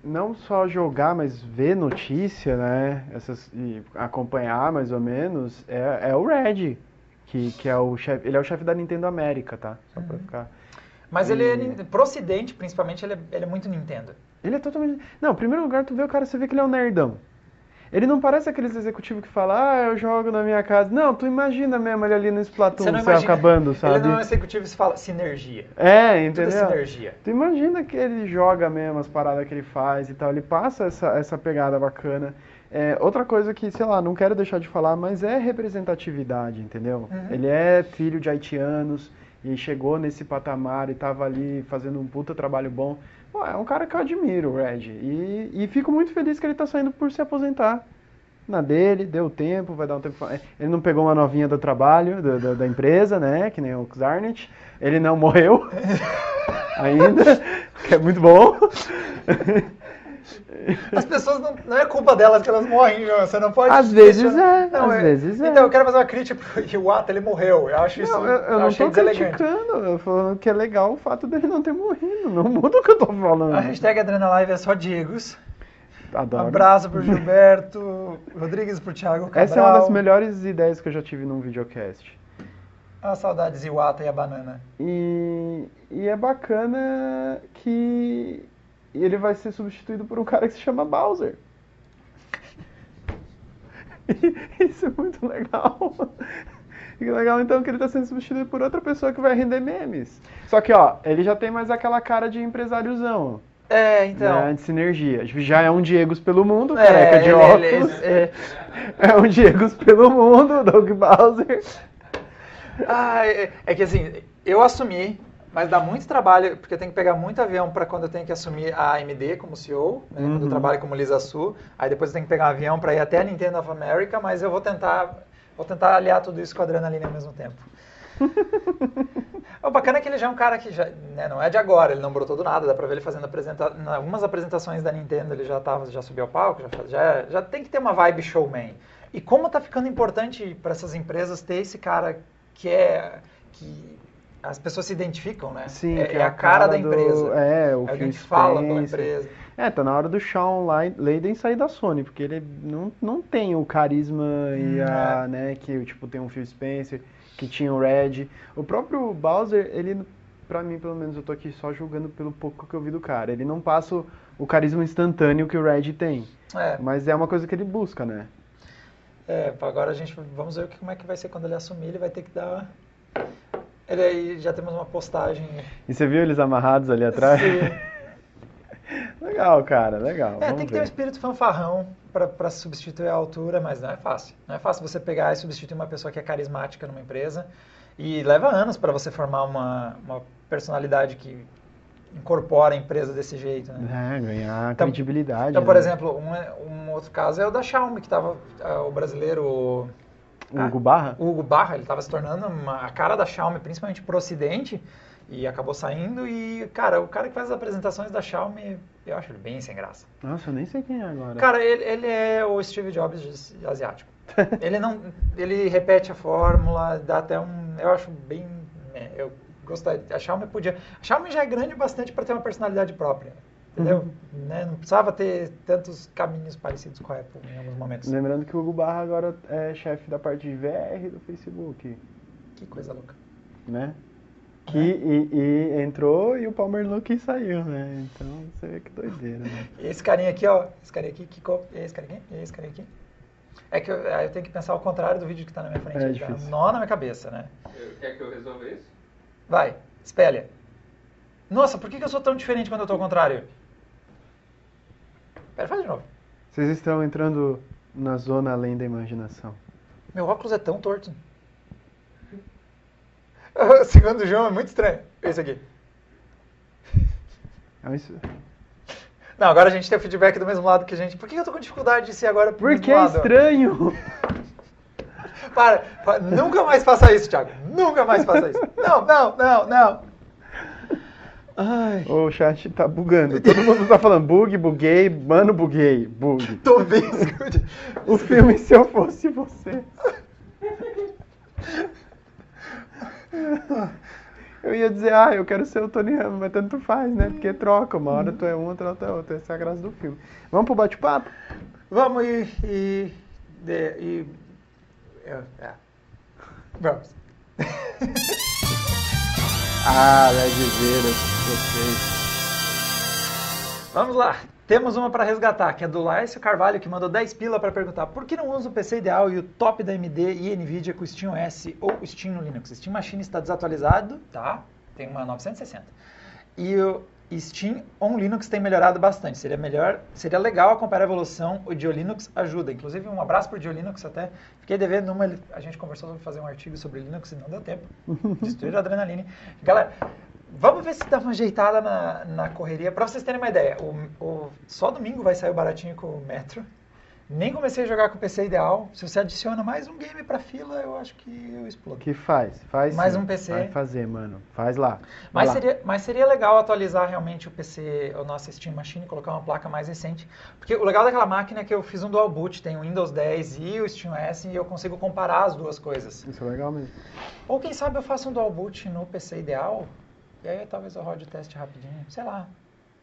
não só jogar, mas ver notícia, né? Essas, e acompanhar mais ou menos, é, é o Red, que, que é o chefe. Ele é o chefe da Nintendo América, tá? Só pra ficar. Mas ele é, pro ocidente, principalmente, ele é, ele é muito Nintendo. Ele é totalmente. Não, em primeiro lugar, tu vê o cara, você vê que ele é um nerdão. Ele não parece aqueles executivos que falam, ah, eu jogo na minha casa. Não, tu imagina mesmo ele ali no Splatoon, Você não imagina- acabando, sabe? Ele não é executivo, se fala sinergia. É, Tudo é entendeu? sinergia. Tu imagina que ele joga mesmo as paradas que ele faz e tal, ele passa essa, essa pegada bacana. É, outra coisa que, sei lá, não quero deixar de falar, mas é representatividade, entendeu? Uhum. Ele é filho de haitianos e chegou nesse patamar e tava ali fazendo um puta trabalho bom. Pô, é um cara que eu admiro, o Red. E, e fico muito feliz que ele tá saindo por se aposentar. Na dele, deu tempo, vai dar um tempo. Ele não pegou uma novinha do trabalho, do- do- da empresa, né? Que nem o Xarnett. Ele não morreu ainda, que é muito bom. As pessoas não, não é culpa delas que elas morrem. Você não pode. Às vezes é, às vezes é. Então, eu quero fazer uma crítica pro Iwata, ele morreu. Eu acho isso. Não, eu, eu não deselegante. criticando, eu falando que é legal o fato dele não ter morrido. Não muda o que eu tô falando. A hashtag Adrenalive é só Diegos. Um Adoro. abraço pro Gilberto Rodrigues, pro Thiago Cabral. Essa é uma das melhores ideias que eu já tive num videocast. Ah, saudades Iwata e a banana. E, e é bacana que ele vai ser substituído por um cara que se chama Bowser. Isso é muito legal. E que legal então que ele está sendo substituído por outra pessoa que vai render memes. Só que ó, ele já tem mais aquela cara de empresáriozão. É, então. né, de sinergia. Já é um Diegos pelo mundo, É, careca de ele- óculos. ele- é. É um Diegos pelo mundo, Doug Bowser. Ah, é, é que assim, eu assumi, mas dá muito trabalho, porque tenho que pegar muito avião para quando eu tenho que assumir a AMD como CEO, né, quando eu Uhum. trabalho como Lisa Su. Aí depois eu tenho que pegar um avião para ir até a Nintendo of America, mas eu vou tentar, vou tentar aliar tudo isso com a adrenalina ao mesmo tempo. o bacana é que ele já é um cara que já, né, não é de agora, ele não brotou do nada, dá pra ver ele fazendo apresenta algumas apresentações da Nintendo, ele já tava, já subiu ao palco, já, já, já tem que ter uma vibe showman. E como tá ficando importante para essas empresas ter esse cara que é que as pessoas se identificam, né? Sim, é, que é a cara, da do- empresa. É, o Phil que fala pela empresa. É, tá na hora do Sean Lai- Layden sair da Sony, porque ele não, não tem o carisma e Hum, a, é. né, que tipo tem um Phil Spencer, que tinha o Red. O próprio Bowser, ele pra mim, pelo menos eu tô aqui só julgando pelo pouco que eu vi do cara. Ele não passa o, o carisma instantâneo que o Red tem, É, mas é uma coisa que ele busca, né? é, agora a gente vamos ver como é que vai ser quando ele assumir, ele vai ter que dar Ele aí já temos uma postagem. E você viu eles amarrados ali atrás? Sim. legal, cara, legal. É, Vamos tem que ter um ver. espírito fanfarrão para substituir a altura, mas não é fácil. Não é fácil você pegar e substituir uma pessoa que é carismática numa empresa. E leva anos para você formar uma, uma personalidade que incorpora a empresa desse jeito. Né? É, ganhar Então- credibilidade. Então, por né? exemplo, um, um outro caso é o da Xiaomi, que estava o brasileiro o O Hugo Barra? o Hugo Barra, ele estava se tornando uma- a cara da Xiaomi, principalmente pro ocidente, e acabou saindo. E, cara, o cara que faz as apresentações da Xiaomi, eu acho ele bem sem graça. Nossa, eu nem sei quem é agora. Cara, ele, ele é o Steve Jobs asiático. ele não, ele repete a fórmula, dá até um, eu acho bem, é, eu gostaria, a Xiaomi podia, a Xiaomi já é grande bastante para ter uma personalidade própria, entendeu? Né? Não precisava ter tantos caminhos parecidos com a Apple em alguns momentos. Lembrando que o Hugo Barra agora é chefe da parte de VR do Facebook, Que coisa louca. né? Que, e, e entrou e o Palmer Luke saiu, né? Então você vê que doideira, né? Esse carinha aqui, ó, esse carinha aqui, que co... esse carinha aqui, e esse carinha aqui. É que eu, eu tenho que pensar ao contrário do vídeo que está na minha frente. É Dá difícil. um nó na minha cabeça, né? Eu- Quer que eu resolva isso? Vai, espelha. Nossa, por que, que eu sou tão diferente quando eu tô ao contrário? Pera, faz de novo. Vocês estão entrando na zona além da imaginação. Meu óculos é tão torto. Segundo o João, é muito estranho. Esse aqui. É isso. Não, agora a gente tem o feedback do mesmo lado que a gente. Por que eu tô com dificuldade de ser agora pro Porque é estranho! Para, para, nunca mais faça isso, Thiago. Nunca mais faça isso. Não, não, não, não. Ai. O chat tá bugando. Todo mundo tá falando bug, buguei, mano, buguei, bug. Tô bem. O filme Se Eu Fosse Você. Eu ia dizer, ah, eu quero ser o Tony Ramos, mas tanto faz, né? Porque troca, uma hora tu é um, outra tu é outra. Essa é a graça do filme. Vamos pro bate-papo? Vamos e. e, de- e é, é. Vamos. Ah, Ledveira, vocês. Vamos lá. Temos uma para resgatar, que é do Laércio Carvalho, que mandou 10 pila para perguntar por que não usa o PC ideal e o top da AMD e NVIDIA com o Steam OS ou o Steam no Linux? Steam Machine está desatualizado, tá? Tem uma 960. E o Steam on Linux tem melhorado bastante. Seria melhor, seria legal acompanhar a evolução. O Diolinux ajuda. Inclusive, um abraço pro Diolinux até. Fiquei devendo uma, a gente conversou sobre fazer um artigo sobre Linux e não deu tempo. Destruir a adrenalina. Galera, vamos ver se dá uma ajeitada na, na correria. Para vocês terem uma ideia, o, o- só domingo vai sair o baratinho com o Metro. Nem comecei a jogar com o PC ideal. Se você adiciona mais um game pra fila, eu acho que eu explodo. Que faz? Faz Mais sim. um PC. Vai fazer, mano. Faz lá. Mas lá. seria, mas seria legal atualizar realmente o PC, o nosso Steam Machine, colocar uma placa mais recente. Porque o legal daquela máquina é que eu fiz um dual boot, tem o Windows 10 e o Steam S, e eu consigo comparar as duas coisas. Isso é legal mesmo. Ou quem sabe eu faço um dual boot no PC ideal, e aí talvez eu rode o teste rapidinho, sei lá.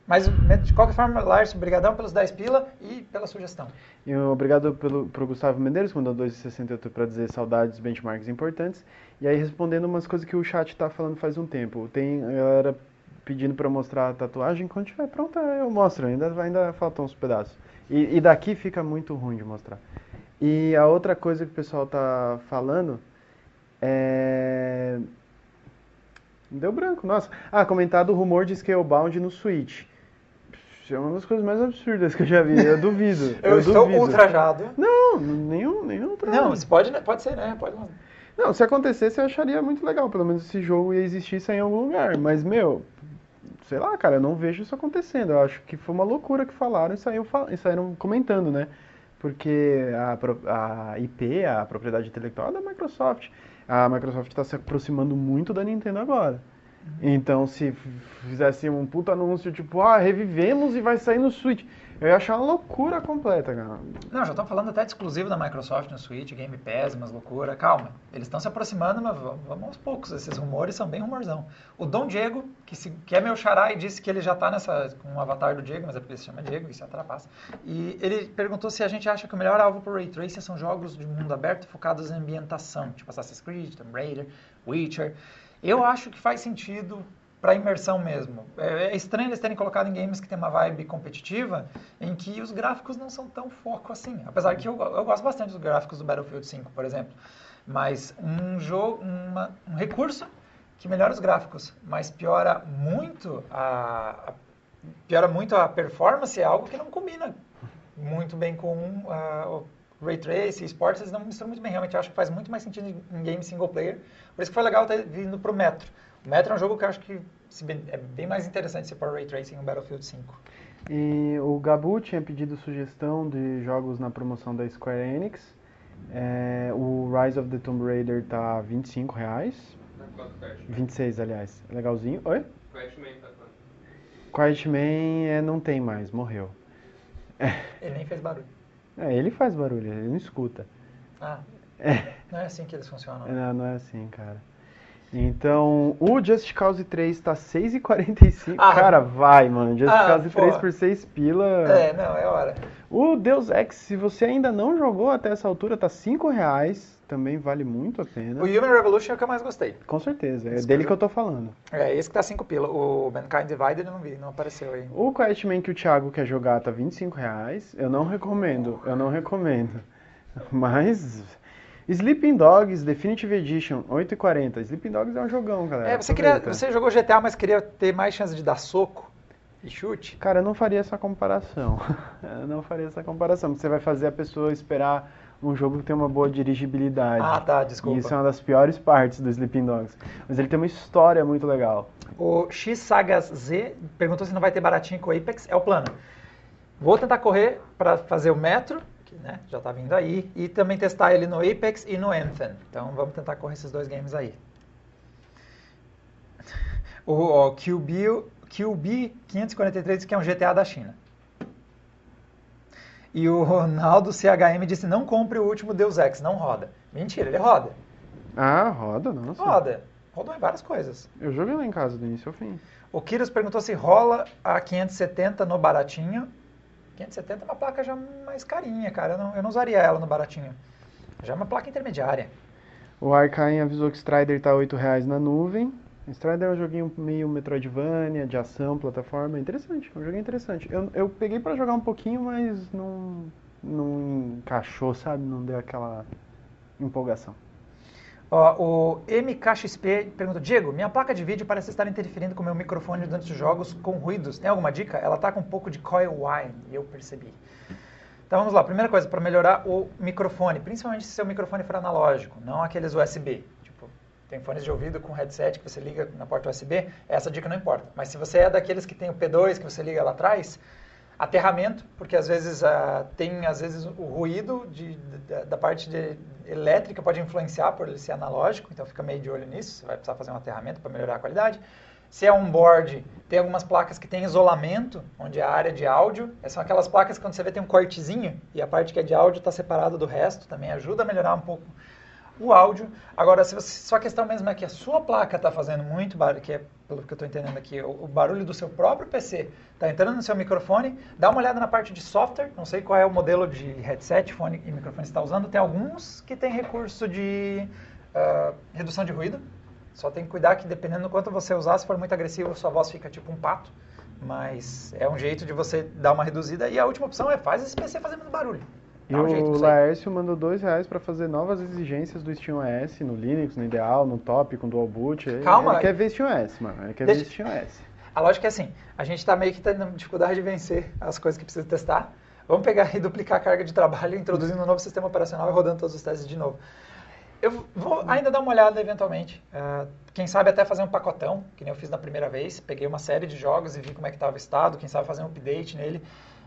Mas de qualquer forma, Lars, obrigadão pelos 10 pila e pela sugestão. E obrigado pelo, pro Gustavo Medeiros, que mandou 2,68 para dizer saudades, benchmarks importantes. E aí, respondendo umas coisas que o chat tá falando faz um tempo. Tem a galera pedindo para mostrar a tatuagem. Quando tiver pronta, eu mostro. Ainda, ainda faltam uns pedaços. E, e daqui fica muito ruim de mostrar. E a outra coisa que o pessoal tá falando é. Deu branco, nossa. Ah, comentado o rumor de Scalebound no Switch. É uma das coisas mais absurdas que eu já vi. Eu duvido. Eu, estou duvido. ultrajado. Não, nenhum, nenhum outro. Não, isso pode, pode ser, né? Pode Não, se acontecesse eu acharia muito legal. Pelo menos esse jogo ia existir em algum lugar. Mas, meu, sei lá, cara, eu não vejo isso acontecendo. Eu acho que foi uma loucura que falaram e saíram, fa- e saíram comentando, né? Porque a, a IP, a propriedade intelectual é da Microsoft. A Microsoft está se aproximando muito da Nintendo agora. Então, se fizesse um puto anúncio tipo, ah, revivemos e vai sair no Switch, eu ia achar uma loucura completa, cara. Não, já estão falando até de exclusivo da Microsoft no Switch, Game Pass, umas loucura. Calma, eles estão se aproximando, mas vamos, aos poucos. Esses rumores são bem rumorzão. O Dom Diego, que, se- que é meu xará e disse que ele já está nessa, com o avatar do Diego, mas é porque se chama Diego, isso atrapassa. E ele perguntou se a gente acha que o melhor alvo para o Ray Tracer são jogos de mundo aberto focados em ambientação, tipo Assassin's Creed, Tomb Raider, Witcher. Eu acho que faz sentido para imersão mesmo. É, é estranho eles terem colocado em games que tem uma vibe competitiva, em que os gráficos não são tão foco assim. Apesar que eu, eu gosto bastante dos gráficos do Battlefield 5, por exemplo. Mas um jogo, uma- um recurso que melhora os gráficos, mas piora muito a, a piora muito a performance, é algo que não combina muito bem com uh, o Ray Tracing, esportes, eles não misturam muito bem. Realmente, eu acho que faz muito mais sentido em game single player. Por isso que foi legal ter vindo Metro. O Metro é um jogo que eu acho que é bem mais interessante se for Ray Tracing no Battlefield 5. E o Gabu tinha pedido sugestão de jogos na promoção da Square Enix. É, o Rise of the Tomb Raider tá 25 reais. Tá quanto, Crash? 26, aliás. Legalzinho. Oi? Crash Man tá quanto? Quiet Man é, não tem mais, morreu. Ele nem fez barulho. É, ele faz barulho, ele não escuta. Ah, não é assim que eles funcionam. né? Não, não é assim, cara. Então, o Just Cause 3 tá 6,45. Ah. cara, vai, mano. Just Ah, Cause pô. 3 por 6 pila. É, não, é hora. O Deus Ex, se você ainda não jogou até essa altura, tá 5 reais. Também vale muito a pena. O Human Revolution é o que eu mais gostei. Com certeza, é Esse dele que que eu tô falando. É, esse que tá 5 pila. O Mankind Divided eu não vi, não apareceu aí. O Quiet Man que o Thiago quer jogar tá 25 reais. Eu não recomendo, eu não recomendo. Mas. Sleeping Dogs Definitive Edition, 8,40. Sleeping Dogs é um jogão, galera. É, você, queria, você jogou GTA, mas queria ter mais chance de dar soco e chute? Cara, eu não faria essa comparação. Eu não faria essa comparação. porque Você vai fazer a pessoa esperar um jogo que tem uma boa dirigibilidade. Ah, tá, desculpa. E isso é uma das piores partes do Sleeping Dogs. Mas ele tem uma história muito legal. O X Sagas Z perguntou se não vai ter baratinho com o Apex. É o plano. Vou tentar correr para fazer o Metro, né, já tá vindo aí, e também testar ele no Apex e no Anthem. Então vamos tentar correr esses dois games aí. O, ó, QB, QB 543 diz que é um GTA da China. E o Ronaldo CHM disse: não compre o último Deus Ex, não roda. Mentira, ele roda. Ah, roda, nossa. Roda. Rodou em várias coisas. Eu joguei lá em casa do início ao fim. O Kiros perguntou se rola a 570 no baratinho. 570 é uma placa já mais carinha, cara. Eu não, eu não usaria ela no baratinho. Já é uma placa intermediária. O Arcaim avisou que Strider tá 8 reais na nuvem. Strider é um joguinho meio Metroidvania, de ação, plataforma. Interessante, é um joguinho interessante. Eu, eu peguei pra jogar um pouquinho, mas não, não encaixou, sabe? Não deu aquela empolgação. Ó, o MKXP pergunta, Diego, minha placa de vídeo parece estar interferindo com meu microfone durante os jogos com ruídos. Tem alguma dica? Ela tá com um pouco de coil whine, eu percebi. Então vamos lá, primeira coisa, para melhorar o microfone, principalmente se seu microfone for analógico, não aqueles USB. Tipo, tem fones de ouvido com headset que você liga na porta USB, essa dica não importa. Mas se você é daqueles que tem o P2 que você liga lá atrás, aterramento, porque às vezes ah, tem às vezes o ruído de, da, da parte de elétrica pode influenciar por ele ser analógico, então fica meio de olho nisso, você vai precisar fazer um aterramento para melhorar a qualidade. Se é um board, tem algumas placas que tem isolamento, onde a área de áudio, essas são aquelas placas que quando você vê tem um cortezinho e a parte que é de áudio está separada do resto, também ajuda a melhorar um pouco o áudio. Agora, se você, a questão mesmo é que a sua placa está fazendo muito barulho, que é pelo que eu estou entendendo aqui, o, o barulho do seu próprio PC está entrando no seu microfone, dá uma olhada na parte de software, não sei qual é o modelo de headset, fone e microfone que está usando, tem alguns que tem recurso de ah, redução de ruído, só tem que cuidar que dependendo do quanto você usar, se for muito agressivo, sua voz fica tipo um pato, mas é um jeito de você dar uma reduzida, e a última opção é faz esse PC fazer menos barulho. E um o. Laércio mandou dois reais pra fazer novas exigências do SteamOS no Linux, no Ideal, no Top, com Dual Boot. Calma. Ele quer ver SteamOS, mano. Ele quer Deixa- ver SteamOS. A lógica é assim, a gente está meio que tendo dificuldade de vencer as coisas que precisa testar. Vamos pegar e duplicar a carga de trabalho, introduzindo um novo sistema operacional e rodando todos os testes de novo. Eu vou ainda dar uma olhada eventualmente. Ah, quem sabe até fazer um pacotão, que nem eu fiz na primeira vez. Peguei uma série de jogos e vi como é que estava o estado. Quem sabe fazer um update nele.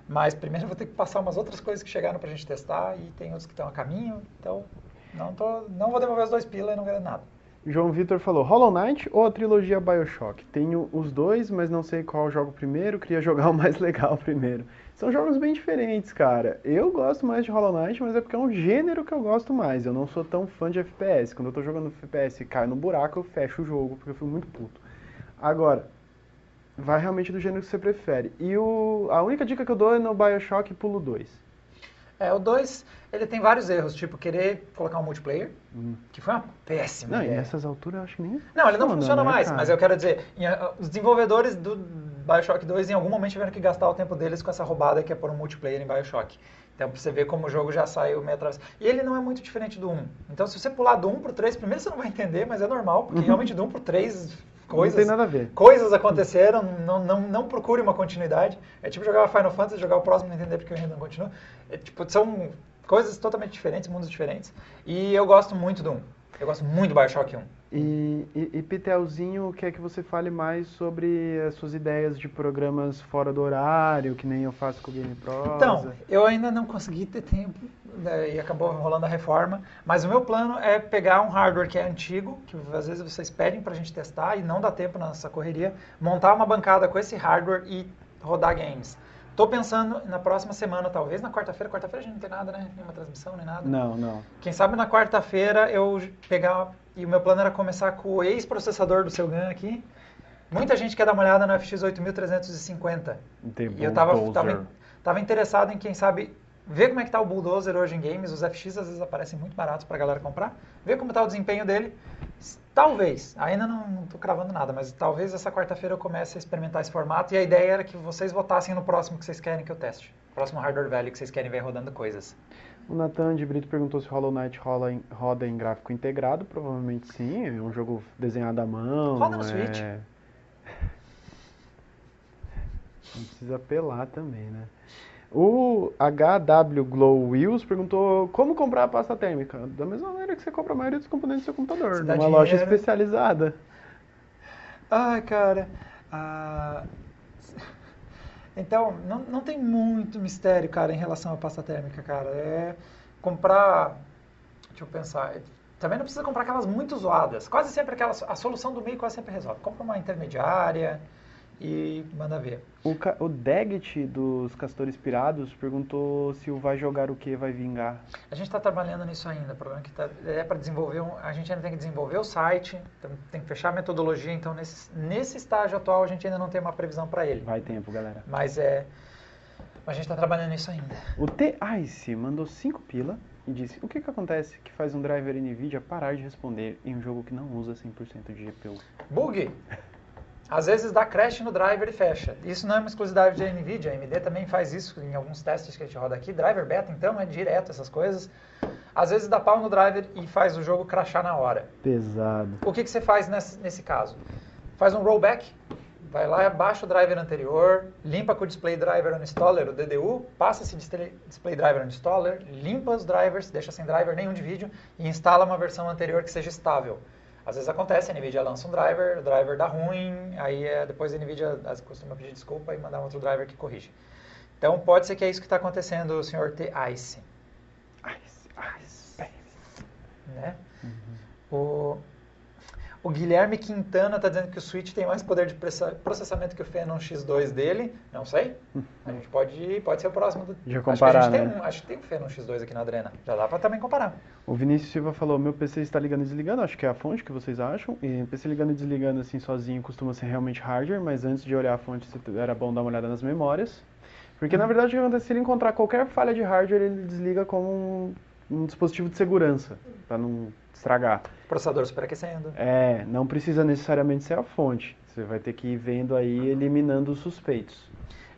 Mas primeiro eu vou ter que passar umas outras coisas que chegaram pra gente testar e tem outros que estão a caminho. Então não, tô, não vou devolver os dois pila e não ganho nada. João Vitor falou, Hollow Knight ou a trilogia Bioshock? Tenho os dois, mas não sei qual jogo primeiro, queria jogar o mais legal primeiro. São jogos bem diferentes, cara. Eu gosto mais de Hollow Knight, mas é porque é um gênero que eu gosto mais. Eu não sou tão fã de FPS. Quando eu tô jogando FPS e cai no buraco, eu fecho o jogo, porque eu fico muito puto. Agora, vai realmente do gênero que você prefere. E o, a única dica que eu dou é no Bioshock Pulo 2. É, o 2, ele tem vários erros, tipo querer colocar um multiplayer, que foi uma péssima Não, e ideia. nessas alturas eu acho que nem Não, ele não funciona, né, mais, cara? mas eu quero dizer, em, ah, os desenvolvedores do, Bioshock 2 em algum momento tiveram que gastar o tempo deles com essa roubada que é por um multiplayer em Bioshock. Então, pra você ver como o jogo já saiu meio atrás. E ele não é muito diferente do 1. Então, se você pular do 1 pro 3, primeiro você não vai entender, mas é normal, porque realmente do 1 pro 3, coisas... Não tem nada a ver. Coisas aconteceram, não, não, não procure uma continuidade. É tipo jogar Final Fantasy, jogar o próximo e não entender porque o ainda não continua. É, tipo, são coisas totalmente diferentes, mundos diferentes. E eu gosto muito do 1. Eu gosto muito do Bioshock 1. E, e, e Pitelzinho quer que você fale mais sobre as suas ideias de programas fora do horário, que nem eu faço com o Game Prosa. Então, eu ainda não consegui ter tempo né, e acabou rolando a reforma, mas o meu plano é pegar um hardware que é antigo, que às vezes vocês pedem pra gente testar e não dá tempo nessa correria, montar uma bancada com esse hardware e rodar games. Tô pensando na próxima semana, talvez na quarta-feira. Quarta-feira a gente não tem nada, né? Nenhuma transmissão, nem nada. Não, não. Quem sabe na quarta-feira eu pegar. E o meu plano era começar com o ex-processador do seu GAN aqui. Muita gente quer dar uma olhada no FX 8350. Tem E eu tava, tava, tava interessado em, quem sabe, ver como é que tá o Bulldozer hoje em games. Os FX às vezes aparecem muito baratos pra galera comprar. Ver como tá o desempenho dele. Talvez, ainda não, não tô cravando nada, mas talvez essa quarta-feira eu comece a experimentar esse formato. E a ideia era que vocês votassem no próximo que vocês querem que eu teste. Próximo hardware velho que vocês querem ver rodando coisas. O Nathan de Brito perguntou se Hollow Knight rola em- roda em gráfico integrado. Provavelmente sim, é um jogo desenhado à mão. Roda no é- Switch. Não precisa apelar também, né? O HW Glow Wheels perguntou como comprar a pasta térmica. Da mesma maneira que você compra a maioria dos componentes do seu computador, dá numa loja especializada. Ai, cara. ah, Então, não, não tem muito mistério, cara, em relação à pasta térmica, cara. É comprar. Deixa eu pensar. Também não precisa comprar aquelas muito zoadas. Quase sempre aquelas. A solução do meio quase sempre resolve. Compra uma intermediária e manda ver. O, ca- o Daggett dos Castores Pirados perguntou se o vai jogar o que vai vingar. A gente está trabalhando nisso ainda. O problema é que tá- é para desenvolver. Um, a gente ainda tem que desenvolver o site, tem, tem que fechar a metodologia. Então, nesse, nesse estágio atual, a gente ainda não tem uma previsão para ele. Vai tempo, galera. Mas é. A gente está trabalhando nisso ainda. O T-Ice mandou 5 pila e disse: O que, que acontece que faz um driver NVIDIA parar de responder em um jogo que não usa 100% de GPU? Bug. Às vezes dá crash no driver e fecha. Isso não é uma exclusividade da NVIDIA, a AMD também faz isso em alguns testes que a gente roda aqui. Driver beta, então, é direto essas coisas. Às vezes dá pau no driver e faz o jogo crashar na hora. Pesado. O que, que você faz nesse, nesse caso? Faz um rollback, vai lá, baixa o driver anterior, limpa com o display driver on installer, o DDU, passa esse display, display driver on installer, limpa os drivers, deixa sem driver nenhum de vídeo e instala uma versão anterior que seja estável. Às vezes acontece, a NVIDIA lança um driver, o driver dá ruim, aí é, depois a NVIDIA as- costuma pedir desculpa e mandar um outro driver que corrige. Então pode ser que é isso que está acontecendo, senhor T-Ice. Ice, ice, né? O, o Guilherme Quintana está dizendo que o Switch tem mais poder de processamento que o Phenom X2 dele. Não sei. A gente pode, pode ser o próximo. Do, Já acho que a comparar, gente tem né? um, acho que tem um Phenom X2 aqui na Adrena. Já dá para também comparar. O Vinícius Silva falou: Meu PC está ligando e desligando. Acho que é a fonte que vocês acham. E PC ligando e desligando assim sozinho costuma ser realmente hardware, mas antes de olhar a fonte era bom dar uma olhada nas memórias. Porque na verdade o que acontece? Se ele encontrar qualquer falha de hardware, ele desliga como um, um dispositivo de segurança, para não estragar. Processador superaquecendo. É, não precisa necessariamente ser a fonte. Você vai ter que ir vendo aí, eliminando os suspeitos.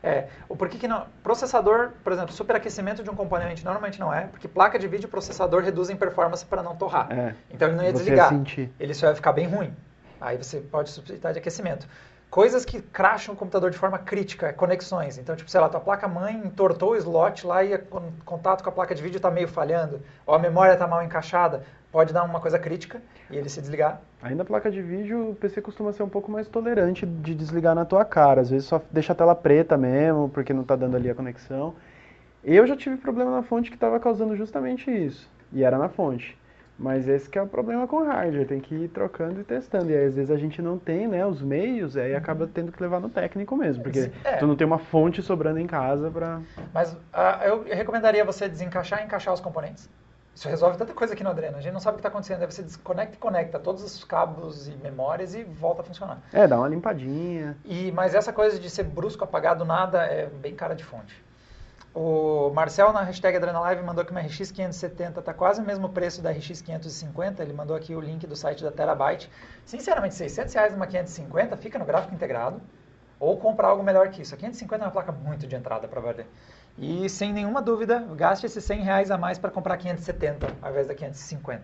É, o porquê que não? Processador, por exemplo, superaquecimento de um componente normalmente não é, porque placa de vídeo e processador reduzem performance para não torrar. É, Então ele não ia desligar. ia. Ele só ia ficar bem ruim. Aí você pode substituir de aquecimento. Coisas que crasham o computador de forma crítica, conexões. Então, tipo, sei lá, tua placa-mãe entortou o slot lá e o con- contato com a placa de vídeo está meio falhando, ou a memória está mal encaixada, pode dar uma coisa crítica e ele se desligar. Ainda a placa de vídeo, o PC costuma ser um pouco mais tolerante de desligar na tua cara. Às vezes só deixa a tela preta mesmo, porque não tá dando ali a conexão. Eu já tive problema na fonte que estava causando justamente isso. E era na fonte. Mas esse que é o problema com o hardware, tem que ir trocando e testando. E aí, às vezes a gente não tem né, os meios, aí acaba tendo que levar no técnico mesmo. Porque É. tu não tem uma fonte sobrando em casa pra... Mas ah, eu recomendaria você desencaixar e encaixar os componentes. Isso resolve tanta coisa aqui no Adreno. A gente não sabe o que está acontecendo. Aí você desconecta e conecta todos os cabos e memórias e volta a funcionar. É, dá uma limpadinha. E, mas essa coisa de ser brusco, apagado, nada, é bem cara de fonte. O Marcel, na hashtag AdrenaLive, mandou que uma RX 570 está quase o mesmo preço da RX 550. Ele mandou aqui o link do site da Terabyte. Sinceramente, 600 reais numa 550 fica no gráfico integrado. ou comprar algo melhor que isso. A 550 é uma placa muito de entrada para valer. E sem nenhuma dúvida, gaste esses 100 reais a mais para comprar 570 ao invés da 550.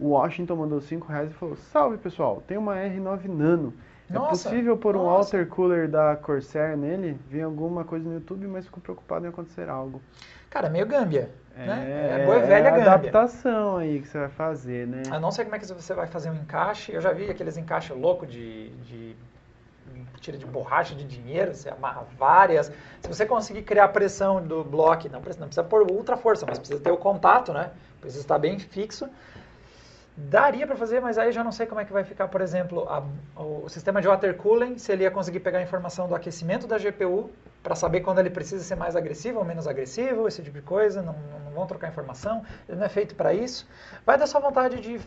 O Washington mandou 5 reais e falou: Salve pessoal, tem uma R9 Nano. Nossa, é possível pôr um nossa. water cooler da Corsair nele? Vi alguma coisa no YouTube, mas fico preocupado em acontecer algo. Cara, meio gâmbia. né? é boa e velha a gâmbia. adaptação aí que você vai fazer, né? Eu não sei como é que você vai fazer um encaixe. Eu já vi aqueles encaixes loucos de, de tira de borracha de dinheiro, você amarra várias. Se você conseguir criar pressão do bloco, não precisa, não precisa pôr ultra força, mas precisa ter o contato, né? Precisa estar bem fixo. Daria para fazer, mas aí já não sei como é que vai ficar, por exemplo, a- o sistema de water cooling, se ele ia conseguir pegar a informação do aquecimento da GPU para saber quando ele precisa ser mais agressivo ou menos agressivo, esse tipo de coisa, não, não- vão trocar informação, ele não é feito para isso. Vai dar sua vontade de, de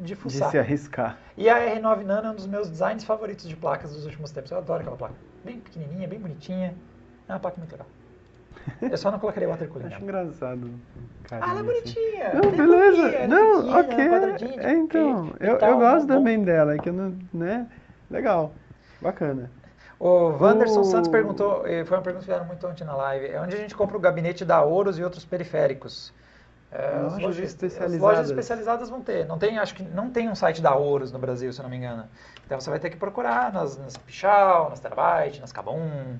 De fuçar. se arriscar. E a R9 Nano é um dos meus designs favoritos de placas dos últimos tempos. Eu adoro aquela placa. Bem pequenininha, bem bonitinha. É uma placa muito legal. Eu só não colocaria water cooling Acho engraçado. Ah, ela é assim. bonitinha. Não, bem beleza. ela é Não, ok. de É, então, eu, eu gosto também dela, é que eu não, né? Legal. Bacana. O Wanderson O- Santos perguntou, e foi uma pergunta que fizeram muito ontem na live, é onde a gente compra o gabinete da Ouros e outros periféricos? É, as Lojas lojas- especializadas. As lojas especializadas vão ter. Não tem, acho que não tem um site da Ouros no Brasil, se eu não me engano. Então você vai ter que procurar nas, nas Pichal, nas Terabyte, nas Kabum,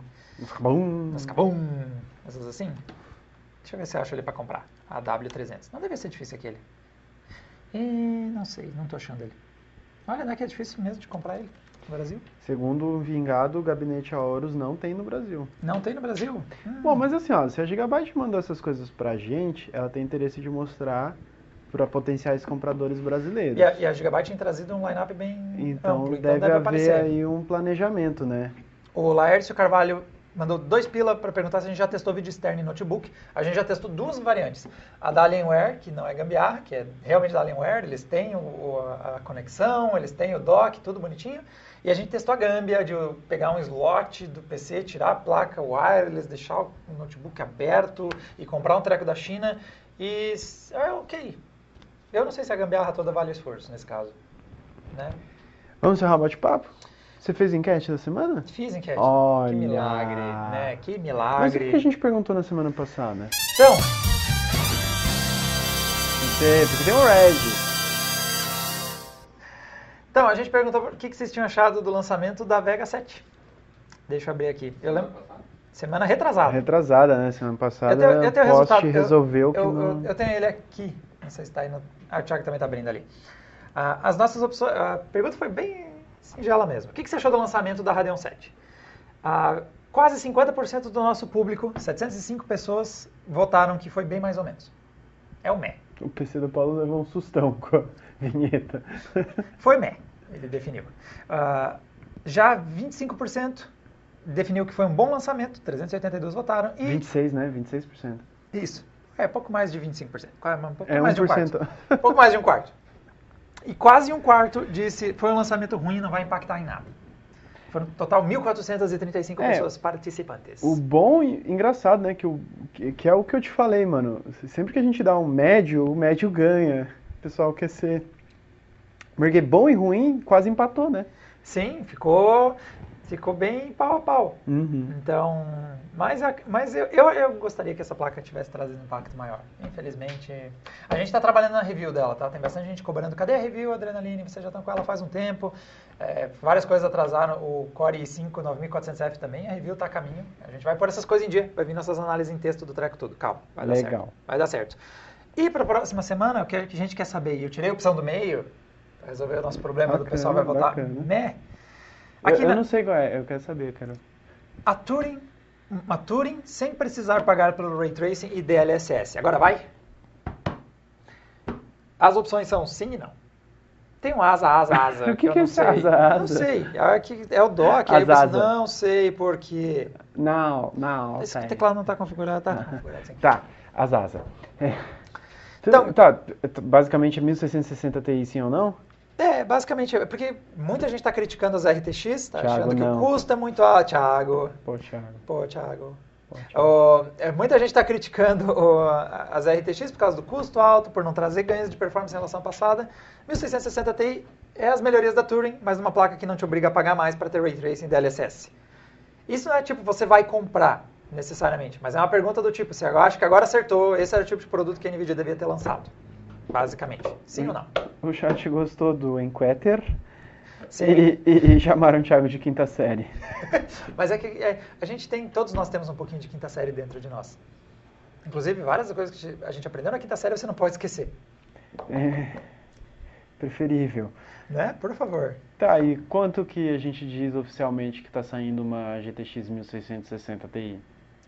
Bom. nas Kabum, essas assim. Deixa eu ver se eu acho ele para comprar. A W300. Não deve ser difícil aquele. E não sei, não tô achando ele. Olha, não é que é difícil mesmo de comprar ele no Brasil? Segundo o Vingado, o gabinete Aorus não tem no Brasil. Não tem no Brasil? Hum. Bom, mas assim, ó, se a Gigabyte mandou essas coisas pra gente, ela tem interesse de mostrar para potenciais compradores brasileiros. E a, e a Gigabyte tem trazido um line-up bem Então, amplo, deve, então deve haver aparecer. aí um planejamento, né? O Laércio Carvalho mandou dois pila para perguntar se a gente já testou vídeo externo em notebook. A gente já testou duas variantes. A da Alienware, que não é gambiarra, que é realmente da Alienware, eles têm o- a conexão, eles têm o dock, tudo bonitinho. E a gente testou a gambia de pegar um slot do PC, tirar a placa wireless, deixar o notebook aberto e comprar um treco da China. E é ok. Eu não sei se a gambiarra toda vale o esforço nesse caso. Né? Vamos encerrar o bate-papo? Você fez enquete da semana? Fiz enquete. Olha. Que milagre, né? Que Mas o milagre. que a gente perguntou na semana passada? Então, Porque, tem o Red. Então, a gente perguntou o que, que vocês tinham achado do lançamento da Vega 7. Deixa eu abrir aqui. Eu lembro. Semana retrasada. Retrasada, né? Semana passada Eu tenho, eu tenho o resultado. eu- resolveu que eu, não... eu, eu tenho ele aqui. Não sei se está aí no. Ah, o Thiago também está abrindo ali. Ah, as nossas opções. A pergunta foi bem singela mesmo. O que, que você achou do lançamento da Radeon 7? Ah, quase 50% do nosso público, 705 pessoas, votaram que foi bem mais ou menos. É o meh. O PC do Paulo levou um sustão com a vinheta. Foi meh, ele definiu. Ah, já 25% definiu que foi um bom lançamento, 382 votaram. E 26, né? 26%. isso, é pouco mais de 25%. quase- Um pouco É mais de um 1%. quarto. Um pouco mais de um quarto. E quase um quarto disse foi um lançamento ruim e não vai impactar em nada. Foram total 1.435 É, pessoas participantes. O bom e engraçado, né? Que, o, que, que é o que eu te falei, mano. Sempre que a gente dá um médio, o médio ganha. O pessoal quer ser. Porque bom e ruim quase empatou, né? Sim, ficou, ficou bem pau a pau. Uhum. Então, mas, a- mas eu, eu, eu gostaria que essa placa tivesse trazido um impacto maior. Infelizmente, a gente está trabalhando na review dela, tá? Tem bastante gente cobrando. Cadê a review, Adrenaline? Vocês já estão com ela faz um tempo. É, várias coisas atrasaram. O Core i5 9400F também. A review está a caminho. A gente vai pôr essas coisas em dia. Vai vir nossas análises em texto do treco tudo. Calma, vai dar Legal. certo. Vai dar certo. E para a próxima semana, o que a gente quer saber? Eu tirei a opção do meio para resolver o nosso problema do Bacana, pessoal vai votar. bacana. Né? Eu, Aqui eu na- não sei qual é, eu quero saber, eu quero. a Turing, uma Turing sem precisar pagar pelo Ray Tracing e DLSS. Agora vai? As opções são sim e não. Tem um asa, asa, asa. O que eu que é não sei. asa, Não asa? sei. É, que é o dock. Aí Asa, você asa. não sei porque. Não, não. Esse teclado não está configurado. Tá configurado sim. Tá, as asas. É. Então- tá, basicamente é 1660 Ti sim ou não? É, basicamente, porque muita gente está criticando as RTX, tá Thiago, achando que não. o custo é muito alto. Thiago, Pô, Thiago. pô, Thiago. Pô, Thiago. Ó, é, muita gente está criticando ó, as RTX por causa do custo alto, por não trazer ganhos de performance em relação à passada. 1660 Ti é as melhorias da Turing, mas numa placa que não te obriga a pagar mais para ter Ray Tracing DLSS. Isso não é tipo você vai comprar necessariamente, mas é uma pergunta do tipo, você acha que agora acertou, esse era o tipo de produto que a Nvidia devia ter lançado, basicamente. Sim ou não? O chat gostou do Enqueter e, e, e chamaram o Thiago de quinta série. Mas é que é, a gente tem, todos nós temos um pouquinho de quinta série dentro de nós. Inclusive, várias coisas que a gente aprendeu na quinta série você não pode esquecer. É, preferível. Né? Por favor. Tá, e quanto que a gente diz oficialmente que tá saindo uma GTX 1660 Ti?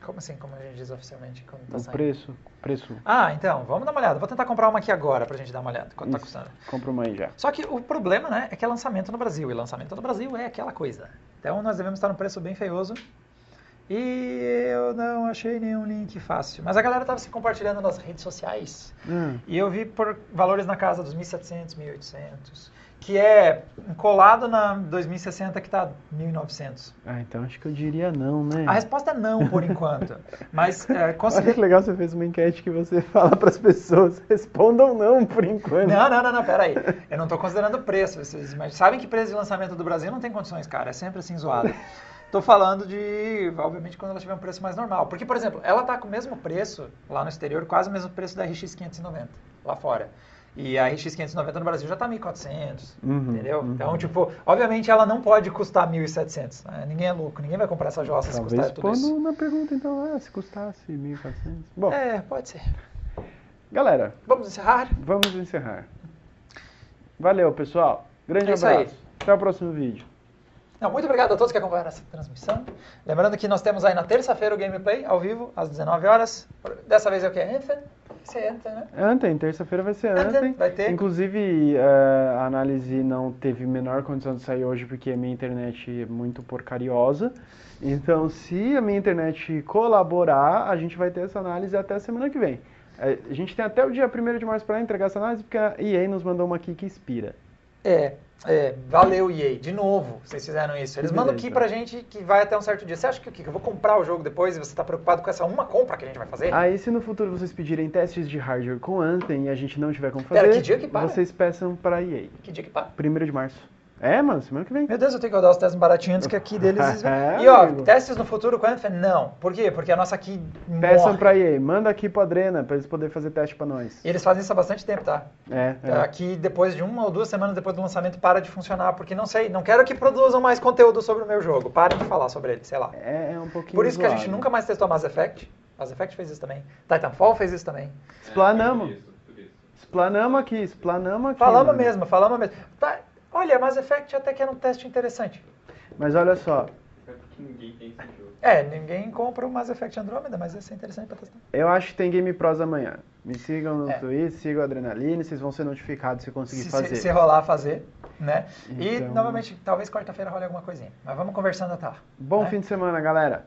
Como assim, como a gente diz oficialmente quando tá o saindo? preço? Preço. Ah, então, vamos dar uma olhada. Vou tentar comprar uma aqui agora pra gente dar uma olhada. Quanto tá Isso. custando? Compra uma aí já. Só que o problema, né, é que é lançamento no Brasil. E lançamento no Brasil é aquela coisa. Então nós devemos estar num preço bem feioso. E eu não achei nenhum link fácil. Mas a galera estava se compartilhando nas redes sociais. Hum, E eu vi por valores na casa dos 1.700, 1.800. Que é colado na 2060 que tá 1.900. Ah, então acho que eu diria não, né? A resposta é não, por enquanto. Mas é, Olha que legal, você fez uma enquete que você fala para as pessoas, respondam não por enquanto. Não, não, não, não, pera aí. Eu não estou considerando preço. Vocês sabem que preço de lançamento do Brasil não tem condições, cara. É sempre assim zoado. Estou falando de, obviamente, quando ela tiver um preço mais normal. Porque, por exemplo, ela está com o mesmo preço lá no exterior, quase o mesmo preço da RX 590 lá fora. E a RX 590 no Brasil já está 1.400, Uhum, entendeu? uhum. Então, tipo, obviamente ela não pode custar 1.700. Né? Ninguém é louco, ninguém vai comprar essa jossa se custar tudo isso. na pergunta, então, ah, se custasse 1.400. Bom, É, pode ser. galera, Vamos encerrar? vamos encerrar. Valeu, pessoal. Grande É abraço. Até o próximo vídeo. Não, muito obrigado a todos que acompanharam essa transmissão. Lembrando que nós temos aí na terça-feira o gameplay ao vivo, às 19 horas. Dessa vez é o que? Anthem? Esse é Anthem, né? Anthem, terça-feira vai ser Anthem, Anthem. vai ter. Inclusive, eh, a análise não teve menor condição de sair hoje porque a minha internet é muito porcariosa. Então, se a minha internet colaborar, a gente vai ter essa análise até a semana que vem. Eh, A gente tem até o dia 1 de março para entregar essa análise porque a EA nos mandou uma aqui que inspira. É, é, valeu EA, de novo, vocês fizeram isso. Eles mandam aqui pra gente que vai até um certo dia. Você acha que o? Que eu vou comprar o jogo depois e você tá preocupado com essa uma compra que a gente vai fazer? Aí, se no futuro vocês pedirem testes de hardware com Anthem e a gente não tiver como fazer, Pera, que dia que para? vocês peçam para EA. Que dia que pá? 1 de março. É, mano, semana que vem. Meu Deus, eu tenho que rodar os testes baratinhos antes que aqui deles... É, e ó, amigo. testes no futuro com Anthem? Não. Por quê? Porque a nossa aqui Peçam morre. pra EA, manda aqui pro Adrena pra eles poderem fazer teste pra nós. E eles fazem isso há bastante tempo, tá? É, é. Aqui, depois de uma ou duas semanas depois do lançamento, para de funcionar, porque não sei, não quero que produzam mais conteúdo sobre o meu jogo. Parem de falar sobre ele, sei lá. É, é um pouquinho Por isso que a gente zoado. nunca mais testou Mass Effect. Mass Effect fez isso também. Titanfall fez isso também. Explanamos. É. Explanamos aqui, explanamos aqui. Falamos mano. mesmo, falamos mesmo. Tá, olha, Mass Effect até que era um teste interessante. Mas olha só, É porque ninguém tem esse jogo. É, ninguém compra o Mass Effect Andromeda, mas esse é interessante pra testar. eu acho que tem Game Pros amanhã. Me sigam no É. Twitter, sigam a Adrenaline, vocês vão ser notificados se conseguir Se, fazer. se, se rolar, fazer, né? E, Então- novamente, talvez quarta-feira role alguma coisinha. Mas vamos conversando até lá. Bom né? fim de semana, galera.